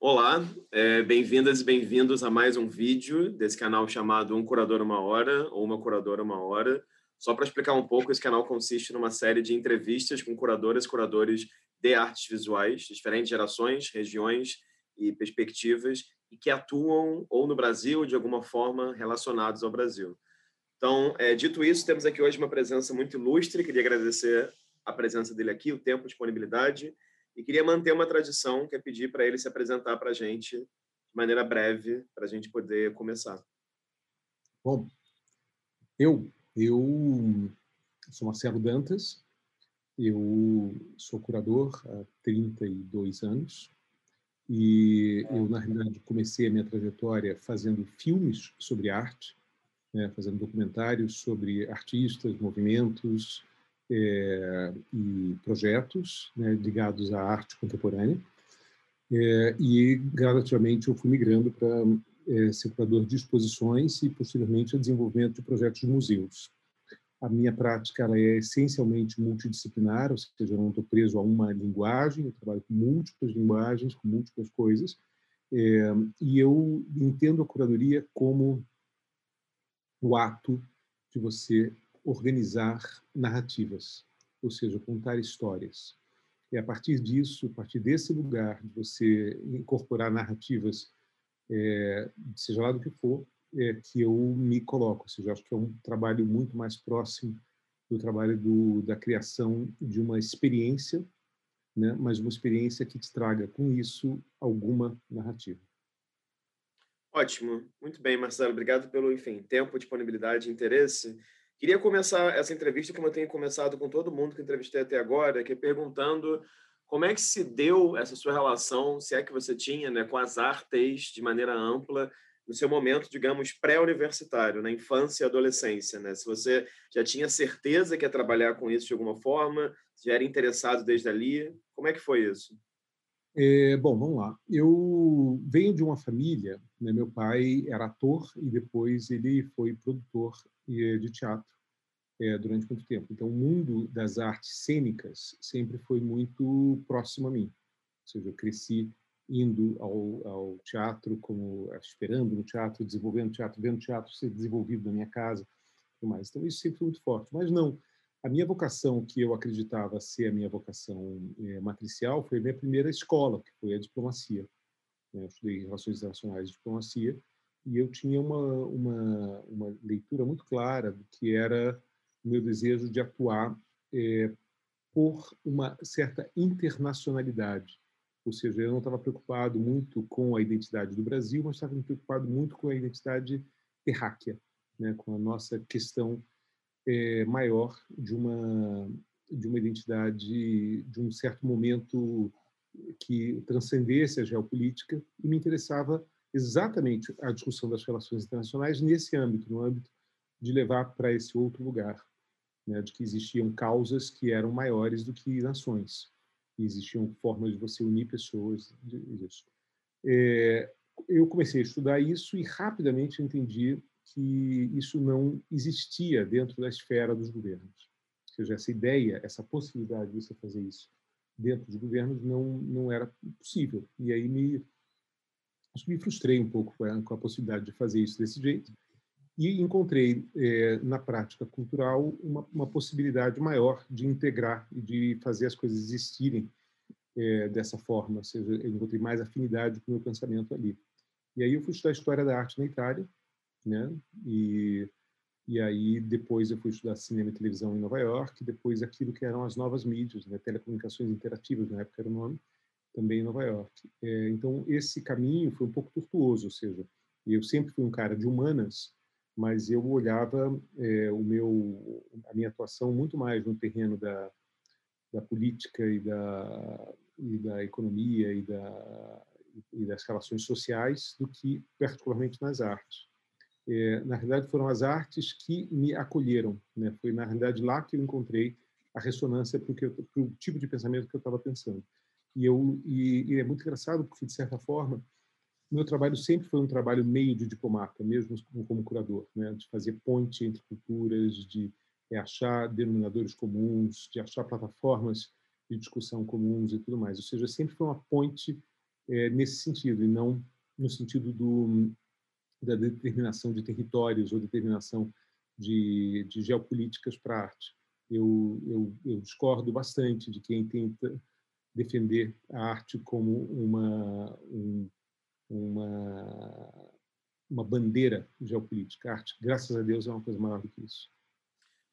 Olá, é, bem-vindas e bem-vindos a mais um vídeo desse canal chamado Um Curador Uma Hora ou Uma Curadora Uma Hora. Só para explicar um pouco, esse canal consiste numa série de entrevistas com curadoras e curadores de artes visuais, de diferentes gerações, regiões e perspectivas, e que atuam ou no Brasil ou de alguma forma relacionados ao Brasil. Então, é, dito isso, temos aqui hoje uma presença muito ilustre. Queria agradecer a presença dele aqui, o tempo, a disponibilidade, e queria manter uma tradição, que é pedir para ele se apresentar para a gente de maneira breve, para a gente poder começar. Bom, eu, eu sou Marcelo Dantas, eu sou curador há 32 anos, e eu, na realidade, comecei a minha trajetória fazendo filmes sobre arte, né, fazendo documentários sobre artistas, movimentos é, e projetos né, ligados à arte contemporânea. É, e, gradativamente, eu fui migrando para é, ser curador de exposições e, posteriormente, a desenvolvimento de projetos de museus. A minha prática ela é essencialmente multidisciplinar, ou seja, eu não estou preso a uma linguagem, eu trabalho com múltiplas linguagens, com múltiplas coisas, é, e eu entendo a curadoria como o ato de você organizar narrativas, ou seja, contar histórias. E a partir disso, a partir desse lugar de você incorporar narrativas, é, seja lá do que for, é, que eu me coloco. Ou seja, acho que é um trabalho muito mais próximo do trabalho do, da criação de uma experiência, né, mas uma experiência que te traga com isso alguma narrativa. Ótimo, muito bem, Marcelo. Obrigado pelo, enfim, tempo, disponibilidade interesse. Queria começar essa entrevista como eu tenho começado com todo mundo que entrevistei até agora, que é perguntando como é que se deu essa sua relação, se é que você tinha, né, com as artes de maneira ampla no seu momento, digamos, pré-universitário, na infância e adolescência, né? Se você já tinha certeza que ia trabalhar com isso de alguma forma, se já era interessado desde ali, como é que foi isso? É, bom, vamos lá. Eu venho de uma família, né, meu pai era ator e depois ele foi produtor de teatro é, durante muito tempo. Então, o mundo das artes cênicas sempre foi muito próximo a mim. Ou seja, eu cresci indo ao, ao teatro, como esperando no teatro, desenvolvendo teatro, vendo teatro ser desenvolvido na minha casa, tudo mais. Então, isso sempre foi muito forte. Mas não a minha vocação, que eu acreditava ser a minha vocação é, matricial, foi a minha primeira escola, que foi a diplomacia. Né? Eu estudei Relações Internacionais e Diplomacia, e eu tinha uma, uma, uma leitura muito clara do que era o meu desejo de atuar é, por uma certa internacionalidade. Ou seja, eu não estava preocupado muito com a identidade do Brasil, mas estava preocupado muito com a identidade terráquea, né? com a nossa questão é, maior de uma de uma identidade de um certo momento que transcendesse a geopolítica e me interessava exatamente a discussão das relações internacionais nesse âmbito, no âmbito de levar para esse outro lugar, né, de que existiam causas que eram maiores do que nações, e existiam formas de você unir pessoas disso. É, eu comecei a estudar isso e rapidamente entendi que isso não existia dentro da esfera dos governos. Ou seja, essa ideia, essa possibilidade de você fazer isso dentro dos governos não não era possível. E aí me me frustrei um pouco com a, com a possibilidade de fazer isso desse jeito e encontrei é, na prática cultural uma, uma, possibilidade maior de integrar e de fazer as coisas existirem é, dessa forma, ou seja, eu encontrei mais afinidade com o meu pensamento ali. E aí eu fui estudar História da Arte na Itália, né? E e aí depois eu fui estudar cinema e televisão em Nova York, depois aquilo que eram as novas mídias, né? telecomunicações interativas na época era o nome, também em Nova York. É, então esse caminho foi um pouco tortuoso, ou seja, eu sempre fui um cara de humanas, mas eu olhava é, o meu a minha atuação muito mais no terreno da, da política e da e da economia e da e das relações sociais do que particularmente nas artes é, na realidade foram as artes que me acolheram né? Foi na realidade lá que eu encontrei a ressonância para o tipo de pensamento que eu estava pensando. E eu e, e, é muito engraçado porque de certa forma meu trabalho sempre foi um trabalho meio de diplomata mesmo como, como curador né? De fazer ponte entre culturas de é, achar denominadores comuns de achar plataformas de discussão comuns e tudo mais. Ou seja sempre foi uma ponte é, nesse sentido, e não no sentido do, da determinação de territórios ou determinação de, de geopolíticas para a arte. Eu, eu, eu, discordo bastante de quem tenta defender a arte como uma, um, uma, uma bandeira geopolítica. A arte, graças a Deus, é uma coisa maior do que isso.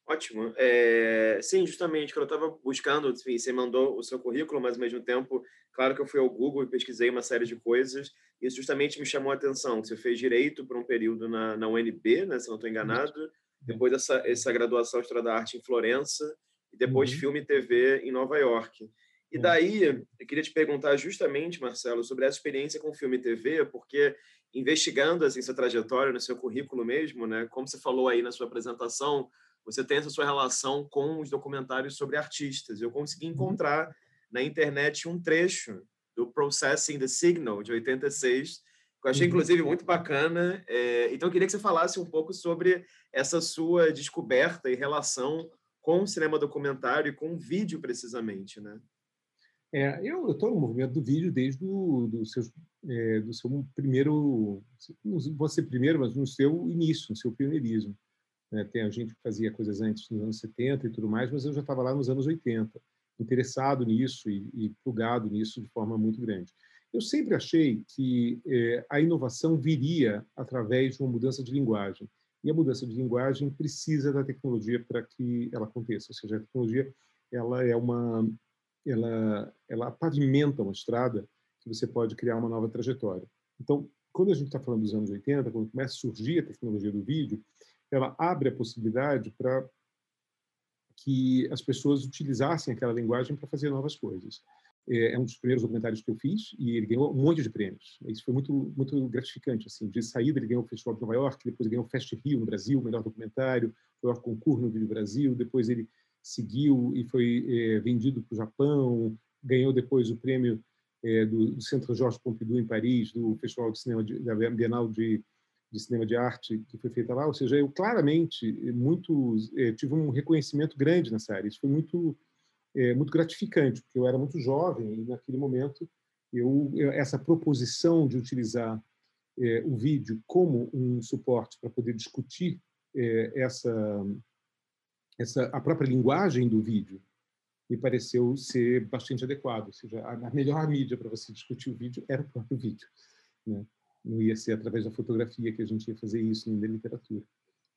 Ótimo. É, sim, justamente, quando eu estava buscando, enfim, você mandou o seu currículo, mas ao mesmo tempo, claro que eu fui ao Google e pesquisei uma série de coisas, isso justamente me chamou a atenção. Você fez direito por um período na, na UNB, né, se não estou enganado, depois essa, essa graduação em História da Arte em Florença, e depois uhum. filme e TV em Nova York. E daí, eu queria te perguntar justamente, Marcelo, sobre essa experiência com filme e TV, porque investigando assim, sua trajetória no seu currículo mesmo, né, como você falou aí na sua apresentação, você tem essa sua relação com os documentários sobre artistas. Eu consegui uhum. encontrar na internet um trecho do Processing the Signal, de 86, que eu achei, uhum. inclusive, muito bacana. É, então, eu queria que você falasse um pouco sobre essa sua descoberta em relação com o cinema documentário e com o vídeo, precisamente, né? É, eu estou no movimento do vídeo desde o do seu, é, do seu primeiro, não vou ser primeiro, mas no seu início, no seu pioneirismo. Né? Tem a gente que fazia coisas antes, nos anos 70 e tudo mais, mas eu já estava lá nos anos 80, interessado nisso e, e plugado nisso de forma muito grande. Eu sempre achei que é, a inovação viria através de uma mudança de linguagem. E a mudança de linguagem precisa da tecnologia para que ela aconteça. Ou seja, a tecnologia ela é uma, ela, ela pavimenta uma estrada que você pode criar uma nova trajetória. Então, quando a gente está falando dos anos 80, quando começa a surgir a tecnologia do vídeo, ela abre a possibilidade para que as pessoas utilizassem aquela linguagem para fazer novas coisas. É, é um dos primeiros documentários que eu fiz e ele ganhou um monte de prêmios. Isso foi muito muito gratificante assim. De saída ele ganhou o Festival de Nova York, depois ganhou o Fest Rio no Brasil, melhor documentário, foi ao concurso no Vídeo Brasil, depois ele seguiu e foi é, vendido para o Japão, ganhou depois o prêmio é, do, do Centro Georges Pompidou em Paris, do Festival de Cinema de, da Bienal de de cinema de arte que foi feita lá, ou seja, eu claramente muito é, tive um reconhecimento grande nessa área. Isso foi muito é, muito gratificante, porque eu era muito jovem e naquele momento eu, essa proposição de utilizar o vídeo como um suporte para poder discutir essa essa a própria linguagem do vídeo me pareceu ser bastante adequado, ou seja, a melhor mídia para você discutir o vídeo era o próprio vídeo, né? Não ia ser através da fotografia que a gente ia fazer isso, nem da literatura.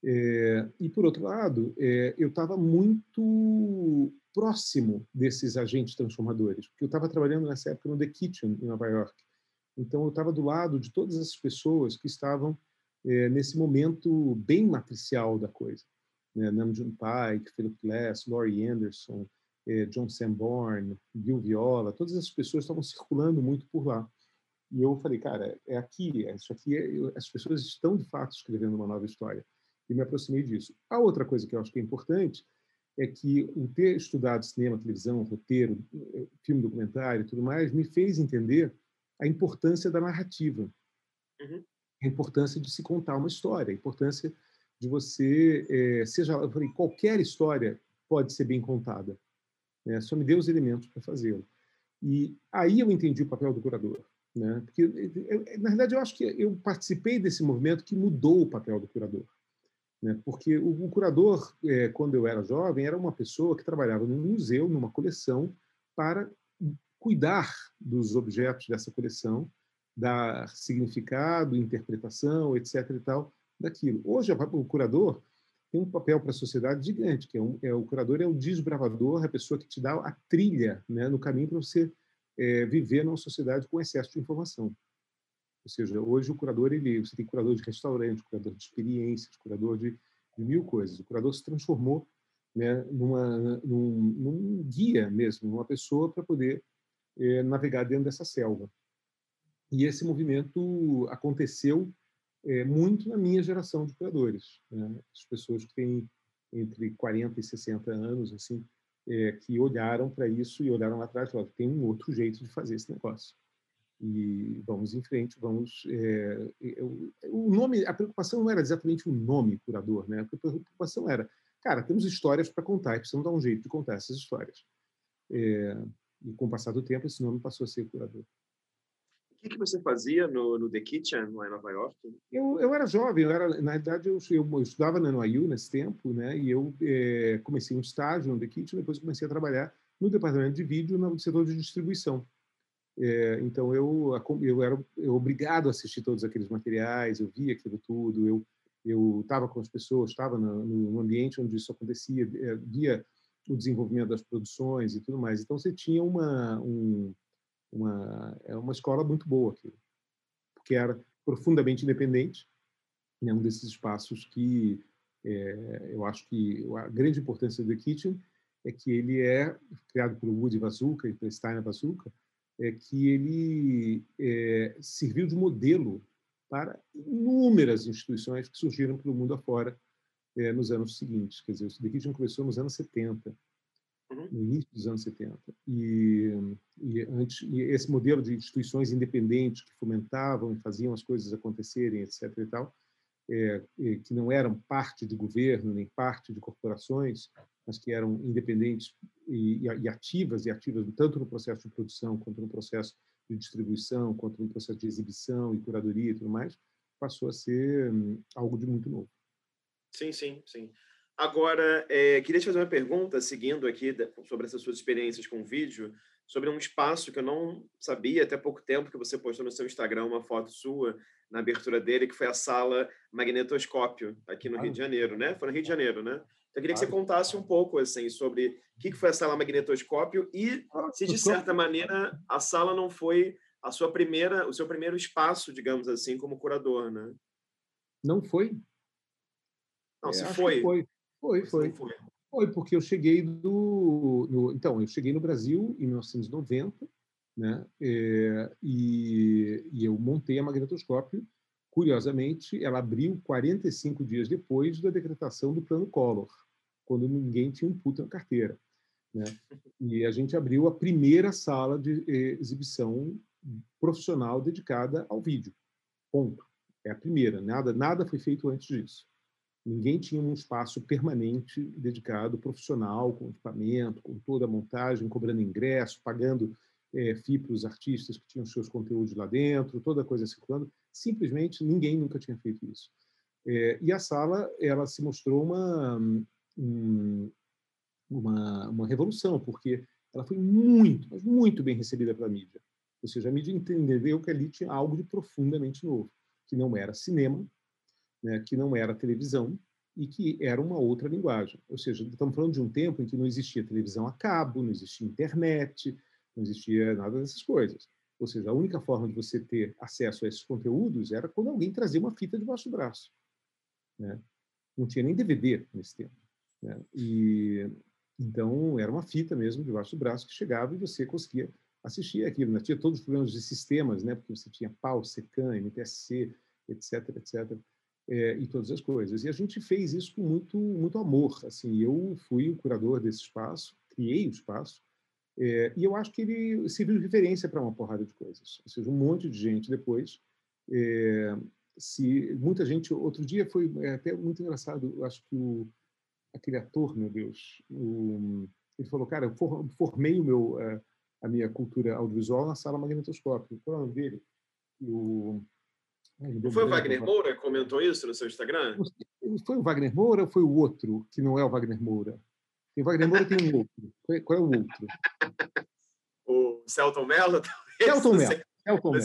É, e, por outro lado, é, eu estava muito próximo desses agentes transformadores, porque eu estava trabalhando nessa época no The Kitchen, em Nova York. Então, eu estava do lado de todas essas pessoas que estavam é, nesse momento bem matricial da coisa. Né? Namjoon Paik, Philip Glass, Laurie Anderson, é, John Sanborn, Bill Viola, todas essas pessoas estavam circulando muito por lá. E eu falei, cara, é aqui, é isso aqui, é, as pessoas estão de fato escrevendo uma nova história. E me aproximei disso. A outra coisa que eu acho que é importante é que o ter estudado cinema, televisão, roteiro, filme documentário e tudo mais, me fez entender a importância da narrativa. Uhum. A importância de se contar uma história, a importância de você, é, seja, eu falei, qualquer história pode ser bem contada. Né? Só me dê os elementos para fazê-lo. E aí eu entendi o papel do curador. Né? Porque, na verdade, eu acho que eu participei desse movimento que mudou o papel do curador. Né? Porque o, o curador, é, quando eu era jovem, era uma pessoa que trabalhava num museu, numa coleção, para cuidar dos objetos dessa coleção, dar significado, interpretação, etc. e tal, daquilo. Hoje, o curador tem um papel para a sociedade gigante, que é, um, é, o curador é o desbravador, a pessoa que te dá a trilha né, no caminho para você é, viver numa sociedade com excesso de informação. Ou seja, hoje o curador, ele, você tem curador de restaurante, curador de experiências, curador de, de mil coisas. O curador se transformou né, numa, num, num guia mesmo, numa pessoa para poder é, navegar dentro dessa selva. E esse movimento aconteceu é, muito na minha geração de curadores. Né? As pessoas que têm entre 40 e 60 anos, assim, é, que olharam para isso e olharam lá atrás e falaram: tem um outro jeito de fazer esse negócio. E vamos em frente, vamos. É, o nome, a preocupação não era exatamente o nome curador, né? A preocupação era, cara, temos histórias para contar e precisamos dar um jeito de contar essas histórias. É, e com o passar do tempo, esse nome passou a ser curador. Que, que você fazia no, no, The Kitchen, lá em Nova York? Eu, eu era jovem, eu era, na verdade, eu, eu, estudava na NYU nesse tempo, né? E eu é, comecei um estágio no The Kitchen, depois comecei a trabalhar no departamento de vídeo no setor de distribuição. É, então eu eu era eu obrigado a assistir todos aqueles materiais, eu via aquilo tudo, eu eu estava com as pessoas, estava no, ambiente onde isso acontecia, é, via o desenvolvimento das produções e tudo mais. Então você tinha uma um, uma é uma escola muito boa aqui, porque era profundamente independente, né? um desses espaços que é, eu acho que a grande importância do The Kitchen é que ele é criado pelo Woody Vazuka e pelo Steiner Vazuka, é que ele é, serviu de modelo para inúmeras instituições que surgiram pelo mundo afora é, nos anos seguintes. Quer dizer, o The Kitchen começou nos anos 70, uhum. no início dos anos 70. E, e, antes, e esse modelo de instituições independentes que fomentavam e faziam as coisas acontecerem, etc. e tal, é, que não eram parte de governo nem parte de corporações, mas que eram independentes e, e, ativas, e ativas tanto no processo de produção, quanto no processo de distribuição, quanto no processo de exibição e curadoria e tudo mais, passou a ser hum, algo de muito novo. Sim, sim, sim. Agora, é, queria te fazer uma pergunta, seguindo aqui sobre essas suas experiências com vídeo, sobre um espaço que eu não sabia até pouco tempo, que você postou no seu Instagram uma foto sua na abertura dele, que foi a sala Magnetoscópio, aqui no ah. Rio de Janeiro, né? Foi no Rio de Janeiro, né? Então, eu queria que você contasse um pouco assim sobre o que foi a sala magnetoscópio e se de certa maneira a sala não foi a sua primeira, o seu primeiro espaço, digamos assim, como curador, né? Não foi. Não, é, se foi. foi. Foi, foi. foi. Foi porque eu cheguei do, no, então eu cheguei no Brasil em 1990, né? É, e, e eu montei a magnetoscópio Curiosamente, ela abriu 45 dias depois da decretação do Plano Collor, quando ninguém tinha um puta na carteira. Né? E a gente abriu a primeira sala de exibição profissional dedicada ao vídeo. Ponto. É a primeira. Nada, nada foi feito antes disso. Ninguém tinha um espaço permanente dedicado, profissional, com equipamento, com toda a montagem, cobrando ingresso, pagando é, FII para os artistas que tinham seus conteúdos lá dentro, toda a coisa circulando. Simplesmente ninguém nunca tinha feito isso. É, e a sala ela se mostrou uma, um, uma, uma revolução, porque ela foi muito, mas muito bem recebida pela mídia. Ou seja, a mídia entendeu que ali tinha algo de profundamente novo, que não era cinema, né, que não era televisão e que era uma outra linguagem. Ou seja, estamos falando de um tempo em que não existia televisão a cabo, não existia internet, não existia nada dessas coisas. Ou seja, a única forma de você ter acesso a esses conteúdos era quando alguém trazia uma fita debaixo do braço. Né? Não tinha nem DVD nesse tempo. Né? E então era uma fita mesmo debaixo do braço que chegava e você conseguia assistir aquilo. Né? Tinha todos os problemas de sistemas, né? Porque você tinha PAL, SECAM, MTSC, etc, etc, é, e todas as coisas. E a gente fez isso com muito muito amor. Assim, eu fui o curador desse espaço, criei o espaço é, e eu acho que ele serviu de referência para uma porrada de coisas. Ou seja, um monte de gente depois. É, se muita gente outro dia foi é, até muito engraçado eu acho que o aquele ator meu Deus o, ele falou cara eu formei o meu é, a minha cultura audiovisual na sala magnetoscópio qual é o nome dele o não foi o Wagner Moura que comentou isso no seu Instagram? Foi o Wagner Moura ou foi o outro que não é o Wagner Moura? Tem Wagner Moura tem um outro. Qual é o outro? O Celton Mello, Celton Mello. Celton Mello.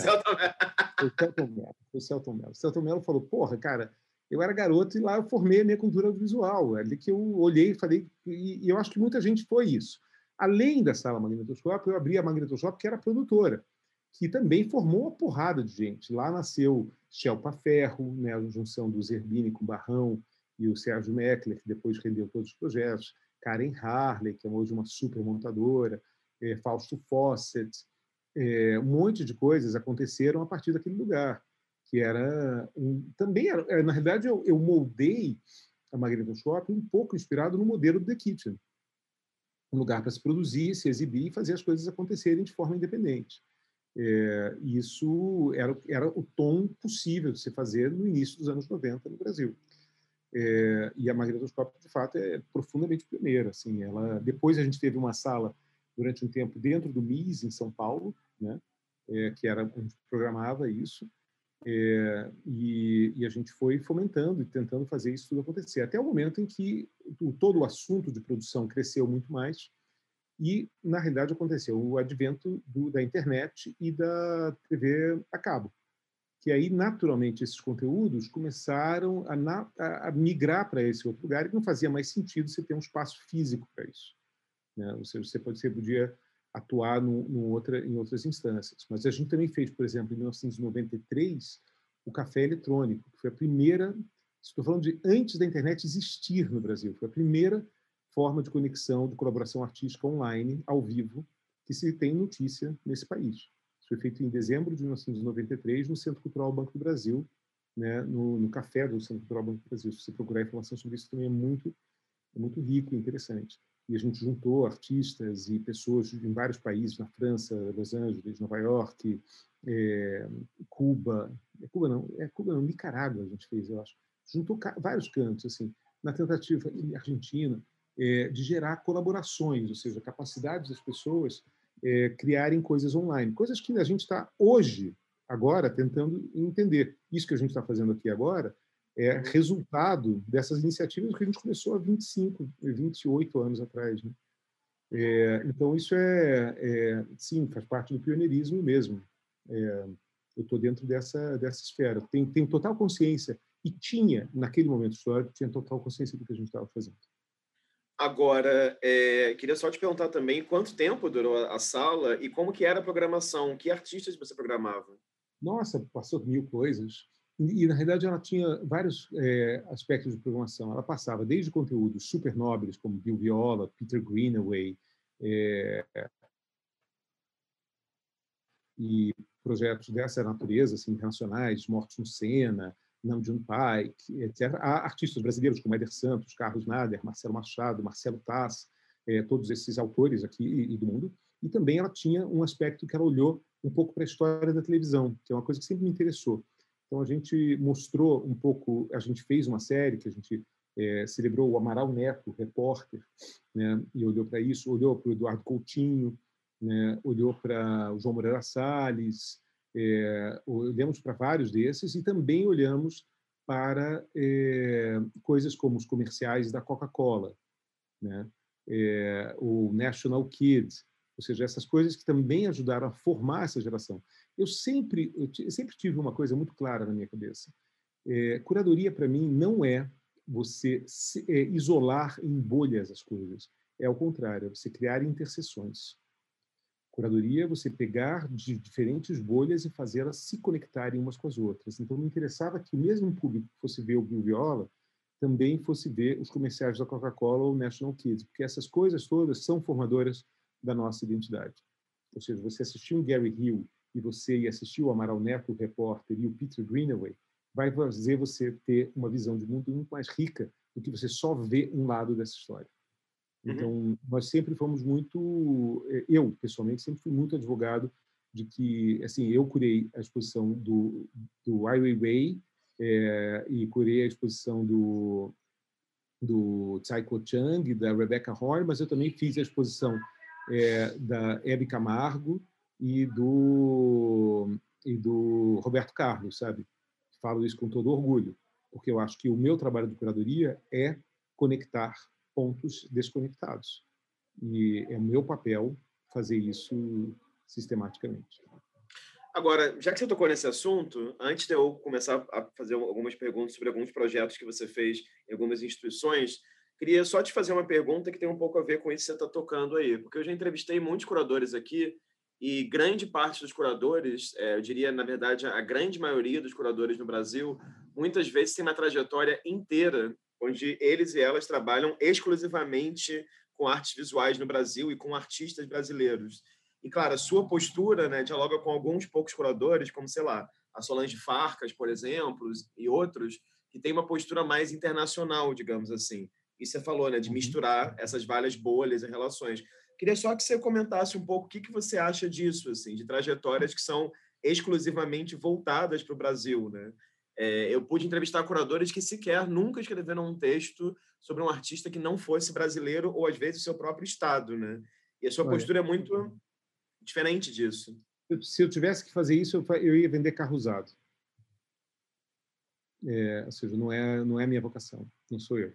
O Celton Mello. O Celton Mello. O Celton Mello falou, porra, cara, eu era garoto e lá eu formei a minha cultura visual. É ali que eu olhei e falei, e, e eu acho que muita gente foi isso. Além da sala magnetoscópio, eu abri a magnetoscópio, que era produtora, que também formou uma porrada de gente. Lá nasceu Shelpa Ferro, né, a junção do Zerbini com Barrão e o Sérgio Meckler, que depois rendeu todos os projetos. Karen Harley, que é hoje uma super montadora, é, Fausto Fawcett, é, um monte de coisas aconteceram a partir daquele lugar, que era um, também era, é, na realidade eu, eu moldei a Magnetoscópio um pouco inspirado no modelo do The Kitchen, um lugar para se produzir, se exibir e fazer as coisas acontecerem de forma independente. É, isso era, era o tom possível de se fazer no início dos anos 90 no Brasil. É, e a magnetoscópio, de fato, é profundamente pioneira. Assim, ela, depois a gente teve uma sala durante um tempo dentro do MIS, em São Paulo, né? é, que era onde programava isso, é, e, e, a gente foi fomentando e tentando fazer isso tudo acontecer, até o momento em que o, todo o assunto de produção cresceu muito mais e, na realidade, aconteceu o advento do, da internet e da TV a cabo, que aí, naturalmente, esses conteúdos começaram a, na, a migrar para esse outro lugar e não fazia mais sentido você ter um espaço físico para isso. Né? Ou seja, você, pode, você podia atuar no, no outra, em outras instâncias. Mas a gente também fez, por exemplo, em 1993, o café eletrônico, que foi a primeira, estou falando de antes da internet existir no Brasil, foi a primeira forma de conexão, de colaboração artística online, ao vivo, que se tem notícia nesse país. Isso foi feito em dezembro de 1993 no Centro Cultural Banco do Brasil, né, no, no café do Centro Cultural Banco do Brasil. Se você procurar informação sobre isso, também é muito, é muito rico e interessante e a gente juntou artistas e pessoas em vários países, na França, Los Angeles, Nova York, é, Cuba, é Cuba não, é Cuba não, Nicarágua a gente fez, eu acho. Juntou vários cantos, assim, na tentativa, Argentina, de gerar colaborações, ou seja, capacidade das pessoas é, criarem coisas online, coisas que a gente está hoje, agora, tentando entender. Isso que a gente está fazendo aqui agora é resultado dessas iniciativas que a gente começou há 25, 28 anos atrás. Né? É, então, isso é, é, sim, faz parte do pioneirismo mesmo. É, eu estou dentro dessa, dessa esfera. Tenho, tenho total consciência, e tinha, naquele momento histórico, tinha total consciência do que a gente estava fazendo. Agora, é, queria só te perguntar também quanto tempo durou a sala e como que era a programação, que artistas você programava? Nossa, passou mil coisas. E, na realidade, ela tinha vários é, aspectos de programação. Ela passava desde conteúdos super nobres, como Bill Viola, Peter Greenaway, é, e projetos dessa natureza, assim, internacionais, Mortos no Sena, Nam June Paik, etc. Há artistas brasileiros como Éder Santos, Carlos Nader, Marcelo Machado, Marcelo Tass, é, todos esses autores aqui e, e do mundo. E também ela tinha um aspecto que ela olhou um pouco para a história da televisão, que é uma coisa que sempre me interessou então a gente mostrou um pouco, a gente fez uma série que a gente é, celebrou o Amaral Neto, repórter, né, e olhou para isso, olhou para o Eduardo Coutinho, né, olhou para o João Moreira Salles, é, olhamos para vários desses e também olhamos para é, coisas como os comerciais da Coca-Cola, né, é, o National Kids, ou seja, essas coisas que também ajudaram a formar essa geração. Eu sempre, eu sempre tive uma coisa muito clara na minha cabeça. É, curadoria, para mim, não é você se, isolar em bolhas as coisas. É ao contrário, é você criar interseções. Curadoria é você pegar de diferentes bolhas e fazê-las se conectarem umas com as outras. Então, me interessava que o mesmo público que fosse ver o Bill Viola também fosse ver os comerciais da Coca-Cola ou National Kids, porque essas coisas todas são formadoras da nossa identidade. Ou seja, você assistiu um Gary Hill e você ir assistir o Amaral Neto, o repórter, e o Peter Greenaway, vai fazer você ter uma visão de mundo muito mais rica do que você só ver um lado dessa história. Uhum. Então, nós sempre fomos muito, eh, eu pessoalmente sempre fui muito advogado de que, assim, eu curei a exposição do, do Ai Weiwei é, e curei a exposição do do Tsai Ko-chang, da Rebecca Horn, mas eu também fiz a exposição é, da Hebe Camargo e do, e do Roberto Carlos, sabe? Falo isso com todo orgulho, porque eu acho que o meu trabalho de curadoria é conectar pontos desconectados. E é meu papel fazer isso sistematicamente. Agora, já que você tocou nesse assunto, antes de eu começar a fazer algumas perguntas sobre alguns projetos que você fez em algumas instituições, queria só te fazer uma pergunta que tem um pouco a ver com isso que você está tocando aí, porque eu já entrevistei muitos curadores aqui e grande parte dos curadores, é, eu diria, na verdade, a grande maioria dos curadores no Brasil, muitas vezes tem uma trajetória inteira onde eles e elas trabalham exclusivamente com artes visuais no Brasil e com artistas brasileiros. E, claro, a sua postura né, dialoga com alguns poucos curadores, como, sei lá, a Solange Farcas, por exemplo, e outros, que tem uma postura mais internacional, digamos assim. E você falou, né, de uhum. misturar essas várias bolhas e relações. Queria só que você comentasse um pouco o que, que você acha disso, assim, de trajetórias que são exclusivamente voltadas para o Brasil, né? É, eu pude entrevistar curadores que sequer nunca escreveram um texto sobre um artista que não fosse brasileiro ou às vezes o seu próprio estado, né? E a sua Olha. postura é muito diferente disso. se eu tivesse que fazer isso, eu ia vender carro usado. É, ou seja, não é não é minha vocação, não sou eu.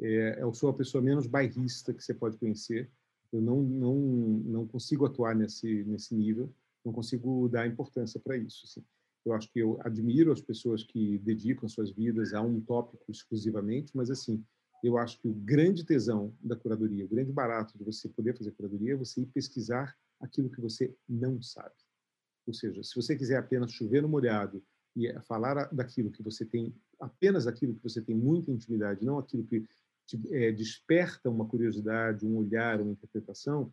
É, eu sou a pessoa menos bairrista que você pode conhecer. Eu não não não consigo atuar nesse nesse nível, não consigo dar importância para isso. Assim. Eu acho que eu admiro as pessoas que dedicam suas vidas a um tópico exclusivamente, mas assim, eu acho que o grande tesão da curadoria, o grande barato de você poder fazer curadoria é você ir pesquisar aquilo que você não sabe. Ou seja, se você quiser apenas chover no molhado e é falar daquilo que você tem, apenas aquilo que você tem muita intimidade, não aquilo que te, é, desperta uma curiosidade, um olhar, uma interpretação,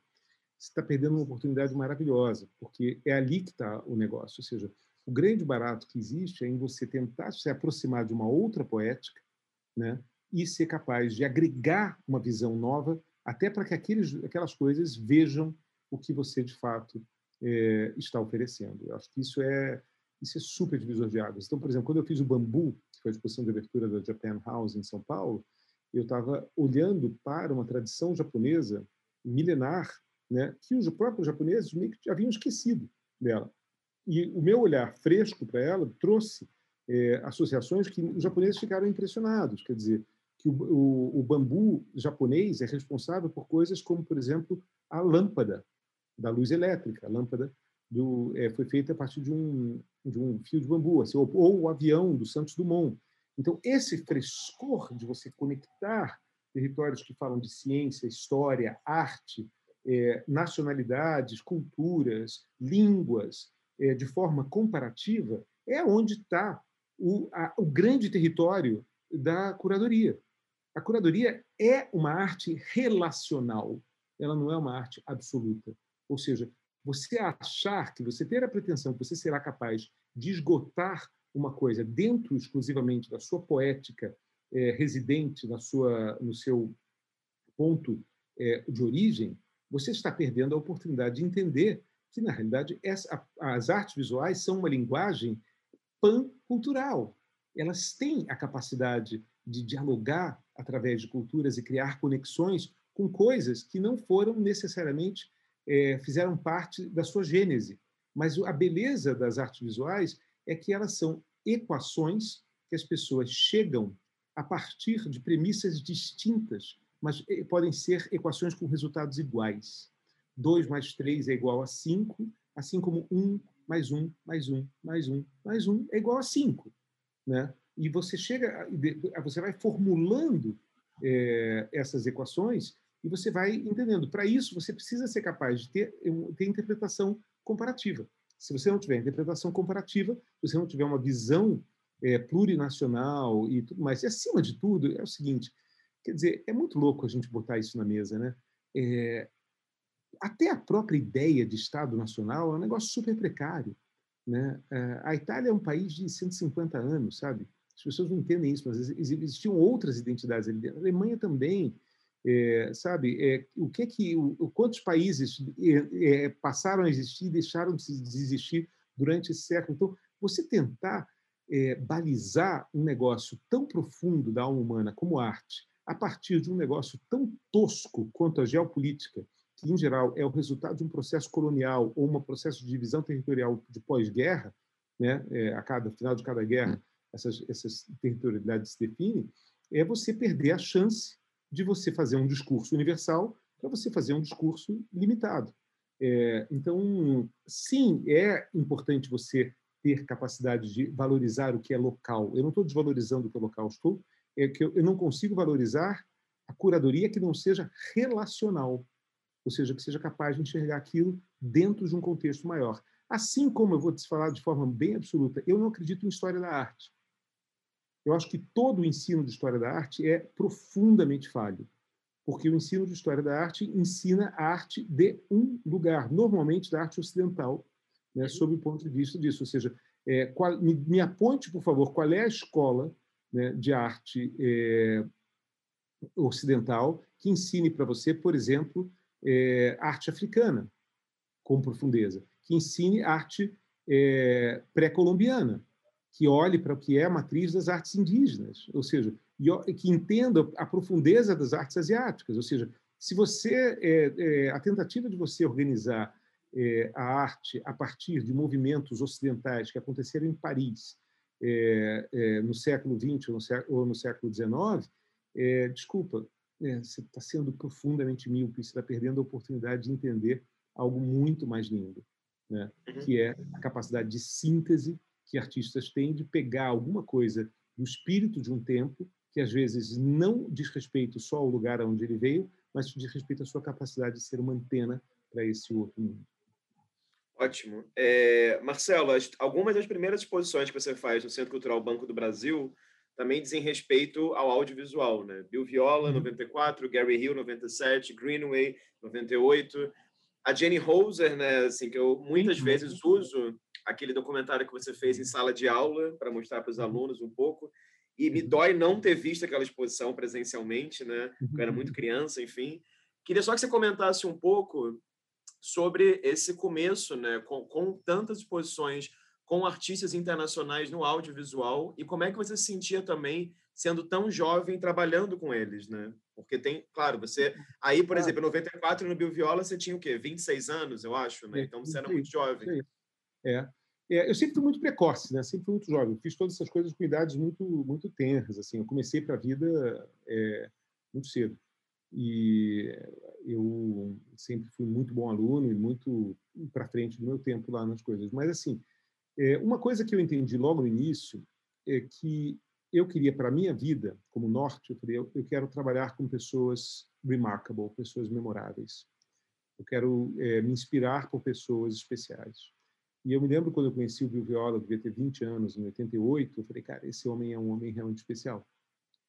você está perdendo uma oportunidade maravilhosa, porque é ali que está o negócio. Ou seja, o grande barato que existe é em você tentar se aproximar de uma outra poética, né, e ser capaz de agregar uma visão nova, até para que aqueles, aquelas coisas vejam o que você de fato é, está oferecendo. Eu acho que isso é isso é super divisor de águas. Então, por exemplo, quando eu fiz o Bambu, que foi a exposição de abertura da Japan House em São Paulo, eu estava olhando para uma tradição japonesa milenar, né, que os próprios japoneses meio que haviam esquecido dela. E o meu olhar fresco para ela trouxe é, associações que os japoneses ficaram impressionados. Quer dizer, que o, o, o, bambu japonês é responsável por coisas como, por exemplo, a lâmpada da luz elétrica. A lâmpada do, é, foi feita a partir de um, de um fio de bambu, assim, ou, ou o avião do Santos Dumont. Então, esse frescor de você conectar territórios que falam de ciência, história, arte, é, nacionalidades, culturas, línguas, é, de forma comparativa, é onde está o, o grande território da curadoria. A curadoria é uma arte relacional, ela não é uma arte absoluta. Ou seja, você achar que você ter a pretensão que você será capaz de esgotar uma coisa dentro exclusivamente da sua poética é, residente na sua, no seu ponto é, de origem, você está perdendo a oportunidade de entender que, na realidade, essa, as artes visuais são uma linguagem pancultural. Elas têm a capacidade de dialogar através de culturas e criar conexões com coisas que não foram necessariamente é, fizeram parte da sua gênese. Mas a beleza das artes visuais é que elas são equações que as pessoas chegam a partir de premissas distintas, mas eh, podem ser equações com resultados iguais. 2 mais 3 é igual a 5, assim como 1 mais 1 mais 1 mais 1 mais 1 é igual a 5. Né? E você chega, você vai formulando é, essas equações e você vai entendendo. Para isso, você precisa ser capaz de ter, ter interpretação comparativa. Se você não tiver interpretação comparativa, se você não tiver uma visão é, plurinacional e tudo mais, e acima de tudo, é o seguinte: quer dizer, é muito louco a gente botar isso na mesa, né? É, até a própria ideia de Estado Nacional é um negócio super precário. Né? É, a Itália é um país de 150 anos, sabe? As pessoas não entendem isso, mas existiam outras identidades ali dentro. A Alemanha também, é, sabe? É, o que que, o, quantos países é, é, passaram a existir, deixaram de existir durante esse século? Então, você tentar é, balizar um negócio tão profundo da alma humana como arte, a partir de um negócio tão tosco quanto a geopolítica, que, em geral, é o resultado de um processo colonial ou um processo de divisão territorial de pós-guerra, né? É, a cada final de cada guerra, essas, essas territorialidades se definem, é você perder a chance de você fazer um discurso universal para você fazer um discurso limitado. É, então, sim, é importante você ter capacidade de valorizar o que é local. Eu não estou desvalorizando o que é local, estou é que eu, eu não consigo valorizar a curadoria que não seja relacional ou seja, que seja capaz de enxergar aquilo dentro de um contexto maior. Assim como eu vou te falar de forma bem absoluta, eu não acredito em história da arte. Eu acho que todo o ensino de história da arte é profundamente falho, porque o ensino de história da arte ensina a arte de um lugar, normalmente da arte ocidental, né, uhum. sob o ponto de vista disso. Ou seja, é, qual, me, me, aponte, por favor, qual é a escola né, de arte é, ocidental que ensine para você, por exemplo, é, arte africana com profundeza, que ensine arte é, pré-colombiana, que olhe para o que é a matriz das artes indígenas, ou seja, que entenda a profundeza das artes asiáticas, ou seja, se você é, é, a tentativa de você organizar é, a arte a partir de movimentos ocidentais que aconteceram em Paris é, no século XX ou no século, XIX, desculpa, é, você está sendo profundamente míope, você está perdendo a oportunidade de entender algo muito mais lindo, né? Uhum. que é a capacidade de síntese que artistas têm de pegar alguma coisa do espírito de um tempo, que às vezes não diz respeito só ao lugar onde ele veio, mas diz respeito à sua capacidade de ser uma antena para esse outro mundo. Ótimo. É, Marcelo, algumas das primeiras exposições que você faz no Centro Cultural Banco do Brasil também dizem respeito ao audiovisual, né? Bill Viola, 94, uhum. Gary Hill, 97, Greenway, 98. A Jenny Holzer, né, assim, que eu muitas vezes uso aquele documentário que você fez em sala de aula para mostrar para os uhum. alunos um pouco. E me uhum. dói não ter visto aquela exposição presencialmente, né? Eu era muito criança, enfim. Queria só que você comentasse um pouco sobre esse começo, né, com, com tantas exposições com artistas internacionais no audiovisual e como é que você se sentia também sendo tão jovem trabalhando com eles, né? Porque tem, claro, você aí, por exemplo, em 94 no Bill Viola você tinha o quê? 26 anos, eu acho, né? Então você era muito jovem. É. é eu sempre fui muito precoce, né? Sempre fui muito jovem. Fiz todas essas coisas com idades muito muito tenras, assim. Eu comecei para a vida é, muito cedo e eu sempre fui muito bom aluno e muito para frente do meu tempo lá nas coisas. Mas assim, é, uma coisa que eu entendi logo no início é que eu queria para minha vida, como norte, eu falei, eu, quero trabalhar com pessoas remarkable, pessoas memoráveis. Eu quero é, me inspirar por pessoas especiais. E eu me lembro quando eu conheci o Bill Viola, eu devia ter 20 anos, em 88, eu falei, cara, esse homem é um homem realmente especial.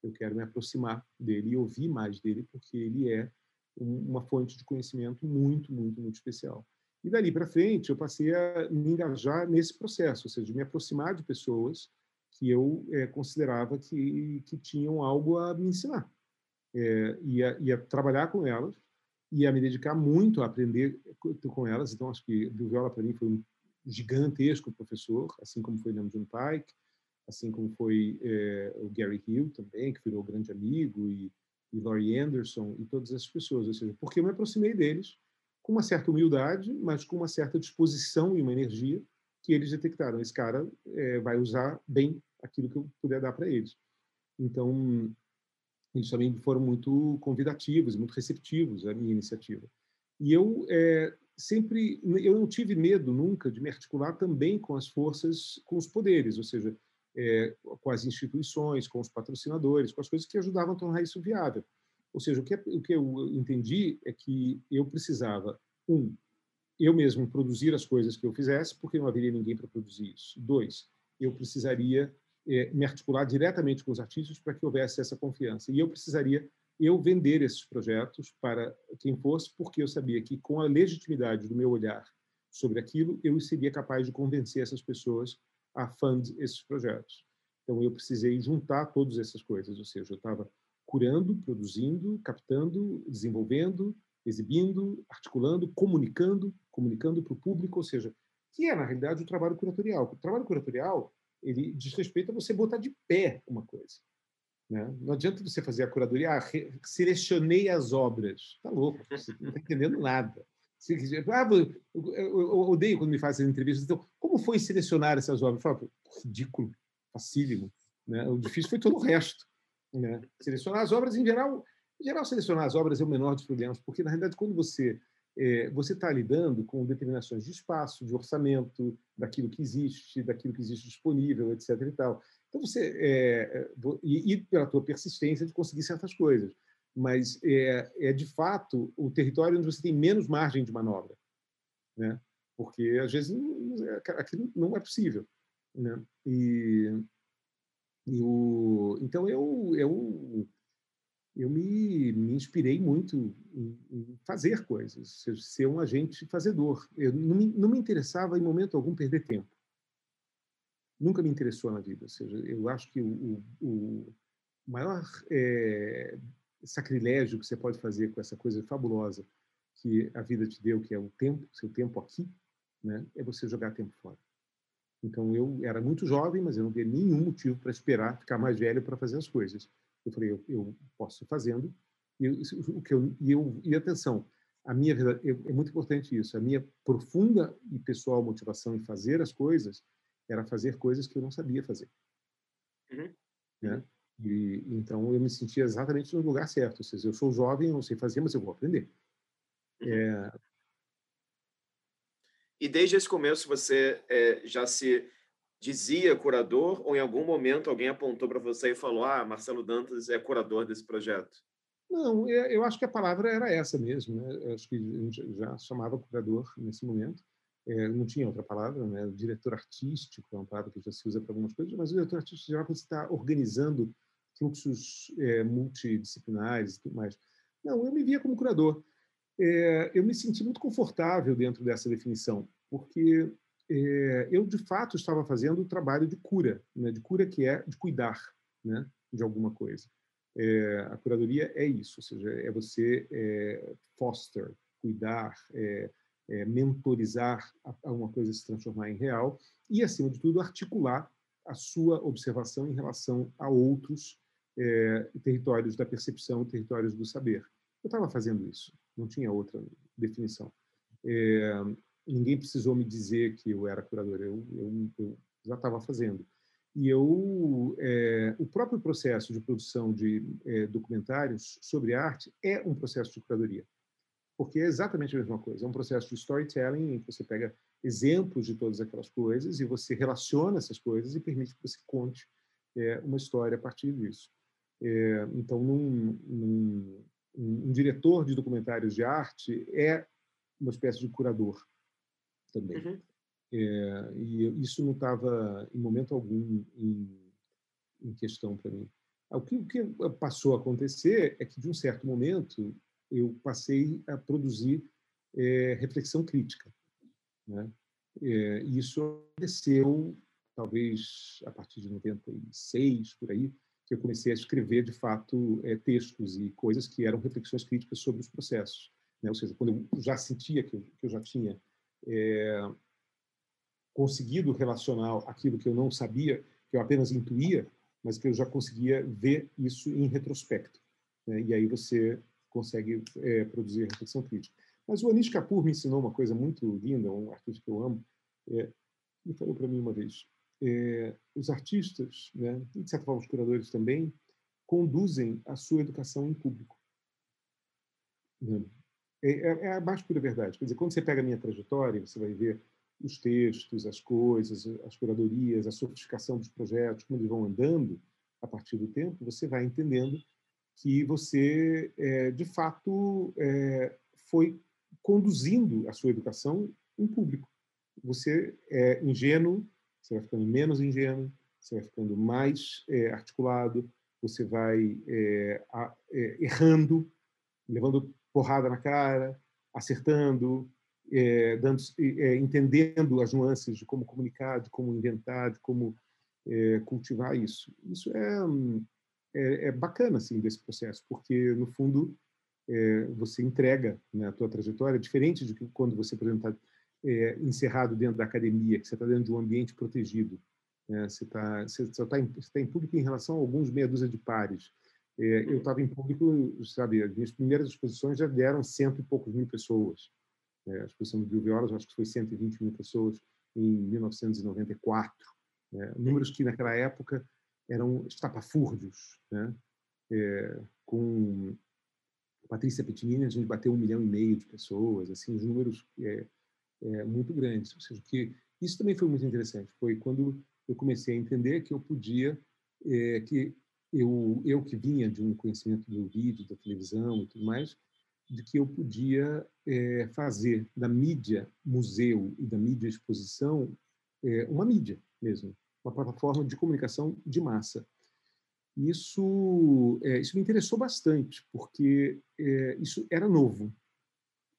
Eu quero me aproximar dele e ouvir mais dele, porque ele é uma fonte de conhecimento muito, muito, muito especial. E dali para frente, eu passei a me engajar nesse processo, ou seja, me aproximar de pessoas que eu é, considerava que, que tinham algo a me ensinar. É, ia, ia trabalhar com elas, ia me dedicar muito a aprender com elas. Então, acho que o Viola, para mim, foi um gigantesco professor, assim como foi Nam June Paik, assim como foi é, o Gary Hill também, que virou grande amigo, e, e Laurie Anderson, e todas essas pessoas. Ou seja, porque eu me aproximei deles com uma certa humildade, mas com uma certa disposição e uma energia que eles detectaram. Esse cara é, vai usar bem aquilo que eu puder dar para eles. Então, eles também foram muito convidativos, muito receptivos à minha iniciativa. E eu é, sempre, eu não tive medo nunca de me articular também com as forças, com os poderes, ou seja, é, com as instituições, com os patrocinadores, com as coisas que ajudavam a tornar isso viável. Ou seja, o que, o que eu entendi é que eu precisava, um, eu mesmo produzir as coisas que eu fizesse, porque não haveria ninguém para produzir isso. Dois, eu precisaria é, me articular diretamente com os artistas para que houvesse essa confiança. E eu precisaria eu vender esses projetos para quem fosse, porque eu sabia que com a legitimidade do meu olhar sobre aquilo, eu seria capaz de convencer essas pessoas a fund esses projetos. Então eu precisei juntar todas essas coisas, ou seja, eu estava curando, produzindo, captando, desenvolvendo, exibindo, articulando, comunicando, comunicando para o público, ou seja, que é na realidade o trabalho curatorial. O trabalho curatorial ele diz respeito a você botar de pé uma coisa. Né? Não adianta você fazer a curadoria, ah, selecionei as obras. Está louco, você não está entendendo nada. Ah, eu odeio quando me fazem entrevistas. Então, como foi selecionar essas obras? Eu falo, ridículo, facílimo. Né? O difícil foi todo o resto. Né? Selecionar as obras, em geral, em geral, selecionar as obras é o menor dos problemas, porque, na realidade, quando você é, você está lidando com determinações de espaço, de orçamento, daquilo que existe, daquilo que existe disponível, etc. E tal. Então você é, e, e, pela tua persistência de conseguir certas coisas, mas é, é de fato o território onde você tem menos margem de manobra, né? Porque às vezes aquilo não é possível, né? E e o, então eu, eu, eu me, me inspirei muito em, em, fazer coisas, ser um agente fazedor. Eu não me, não me interessava em momento algum perder tempo. Nunca me interessou na vida. Ou seja, eu acho que o, o maior é, sacrilégio que você pode fazer com essa coisa fabulosa que a vida te deu, que é o tempo, seu tempo aqui, né, é você jogar tempo fora. Então eu era muito jovem, mas eu não via nenhum motivo para esperar ficar mais velho para fazer as coisas. Eu falei, eu, eu posso ir fazendo. E, o que eu, e, eu, e atenção, a minha é muito importante isso. A minha profunda e pessoal motivação em fazer as coisas era fazer coisas que eu não sabia fazer. Uhum. Né? E, então eu me sentia exatamente no lugar certo. Ou seja, eu sou jovem, eu não sei fazer, mas eu vou aprender. Uhum. É... E desde esse começo você é, já se dizia curador ou em algum momento alguém apontou para você e falou: "Ah, Marcelo Dantas é curador desse projeto"? Não, eu acho que a palavra era essa mesmo. Né? Acho que a gente já chamava curador nesse momento. É, não tinha outra palavra, né? Diretor artístico é uma palavra que já se usa para algumas coisas, mas o diretor artístico já você está organizando fluxos é, multidisciplinares e tudo mais. Não, eu me via como curador. É, eu me senti muito confortável dentro dessa definição, porque é, eu de fato estava fazendo o trabalho de cura, né? de cura que é de cuidar, né? de alguma coisa. É, a curadoria é isso, ou seja, é você é, foster, cuidar, é, mentorizar a, uma coisa se transformar em real e, acima de tudo, articular a sua observação em relação a outros territórios da percepção, territórios do saber. Eu estava fazendo isso, não tinha outra definição. É, ninguém precisou me dizer que eu era curador, eu, eu, eu já estava fazendo. E eu, é, o próprio processo de produção de é, documentários sobre arte é um processo de curadoria, porque é exatamente a mesma coisa. É um processo de storytelling em que você pega exemplos de todas aquelas coisas e você relaciona essas coisas e permite que você conte é, uma história a partir disso. então, num, num, um, um diretor de documentários de arte é uma espécie de curador também. Uhum. É, e isso não estava, em momento algum, em, em questão para mim. O que, o que passou a acontecer é que, de um certo momento, eu passei a produzir é, reflexão crítica. Né? É, e isso aconteceu, talvez, a partir de 96, por aí, que eu comecei a escrever, de fato, é, textos e coisas que eram reflexões críticas sobre os processos. Né? Ou seja, quando eu já sentia que eu, que eu já tinha é, conseguido relacionar aquilo que eu não sabia, que eu apenas intuía, mas que eu já conseguia ver isso em retrospecto. Né? E aí você consegue é, produzir reflexão crítica. Mas o Anish Kapoor me ensinou uma coisa muito linda, um artista que eu amo. É, ele falou para mim uma vez: é, os artistas, né, e de certa forma os curadores também, conduzem a sua educação em público. Né? É, é, é a mais pura verdade. Quer dizer, quando você pega a minha trajetória, você vai ver os textos, as coisas, as curadorias, a sofisticação dos projetos, como eles vão andando a partir do tempo, você vai entendendo que você, é, de fato, é, foi conduzindo a sua educação em público. Você é ingênuo, você vai ficando menos ingênuo, você vai ficando mais é, articulado, você vai é, a, é, errando, levando porrada na cara, acertando, é, dando, é, entendendo as nuances de como comunicar, de como inventar, de como é, cultivar isso. Isso é, é, é, bacana assim desse processo, porque no fundo é, você entrega né, a tua trajetória diferente de quando você, exemplo, está é, encerrado dentro da academia, que você está dentro de um ambiente protegido. Né, você está tá em, tá em público em relação a alguns meia dúzia de pares. eu estava em público, sabe, as minhas primeiras exposições já deram cento e poucos mil pessoas. É, a exposição do Violas, acho que foi 120 mil pessoas em 1994. Né? Números que, naquela época, eram estapafúrdios. Né? É, com Patrícia Petinini, a gente bateu um milhão e meio de pessoas, assim, os números é, é, muito grandes. Ou seja, que isso também foi muito interessante. Foi quando eu comecei a entender que eu podia, é, que eu, eu que vinha de um conhecimento do vídeo, da televisão e tudo mais, de que eu podia é, fazer da mídia museu e da mídia exposição é, uma mídia mesmo, uma plataforma de comunicação de massa. Isso, é, isso me interessou bastante, porque isso era novo,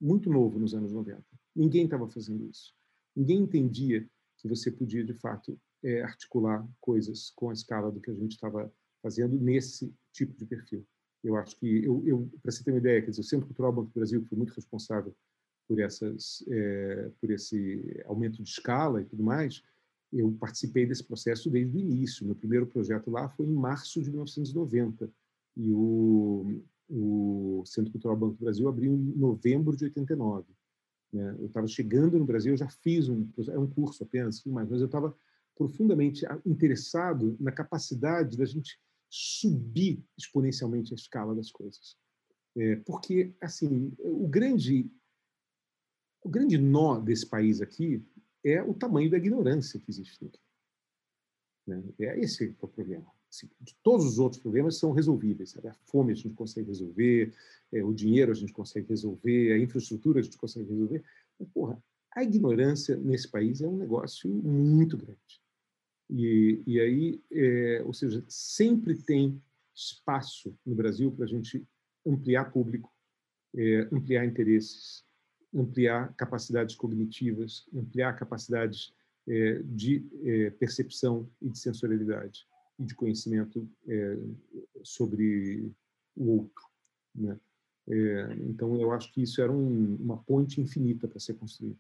muito novo nos anos 90. Ninguém estava fazendo isso. Ninguém entendia que você podia, de fato, articular coisas com a escala do que a gente estava fazendo nesse tipo de perfil. Eu acho que, eu, eu para você ter uma ideia, quer dizer, o Centro Cultural Banco do Brasil foi muito responsável por, essas, é, por esse aumento de escala e tudo mais, eu participei desse processo desde o início. Meu primeiro projeto lá foi em março de 1990. E o, o Centro Cultural Banco do Brasil abriu em novembro de 89. Né? Eu estava chegando no Brasil, eu já fiz um, é um curso apenas, mas eu estava profundamente interessado na capacidade da gente subir exponencialmente a escala das coisas. É, porque, assim, o grande, o grande nó desse país aqui é o tamanho da ignorância que existe aqui. Né? É esse é o problema. Assim, todos os outros problemas são resolvíveis. Sabe? A fome a gente consegue resolver, é, o dinheiro a gente consegue resolver, a infraestrutura a gente consegue resolver. Mas, porra, a ignorância nesse país é um negócio muito grande. E, e aí, é, ou seja, sempre tem espaço no Brasil para a gente ampliar público, é, ampliar interesses, ampliar capacidades cognitivas, ampliar capacidades é, de é, percepção e de sensorialidade e de conhecimento é, sobre o outro. Né? É, então, eu acho que isso era um, uma ponte infinita para ser construída.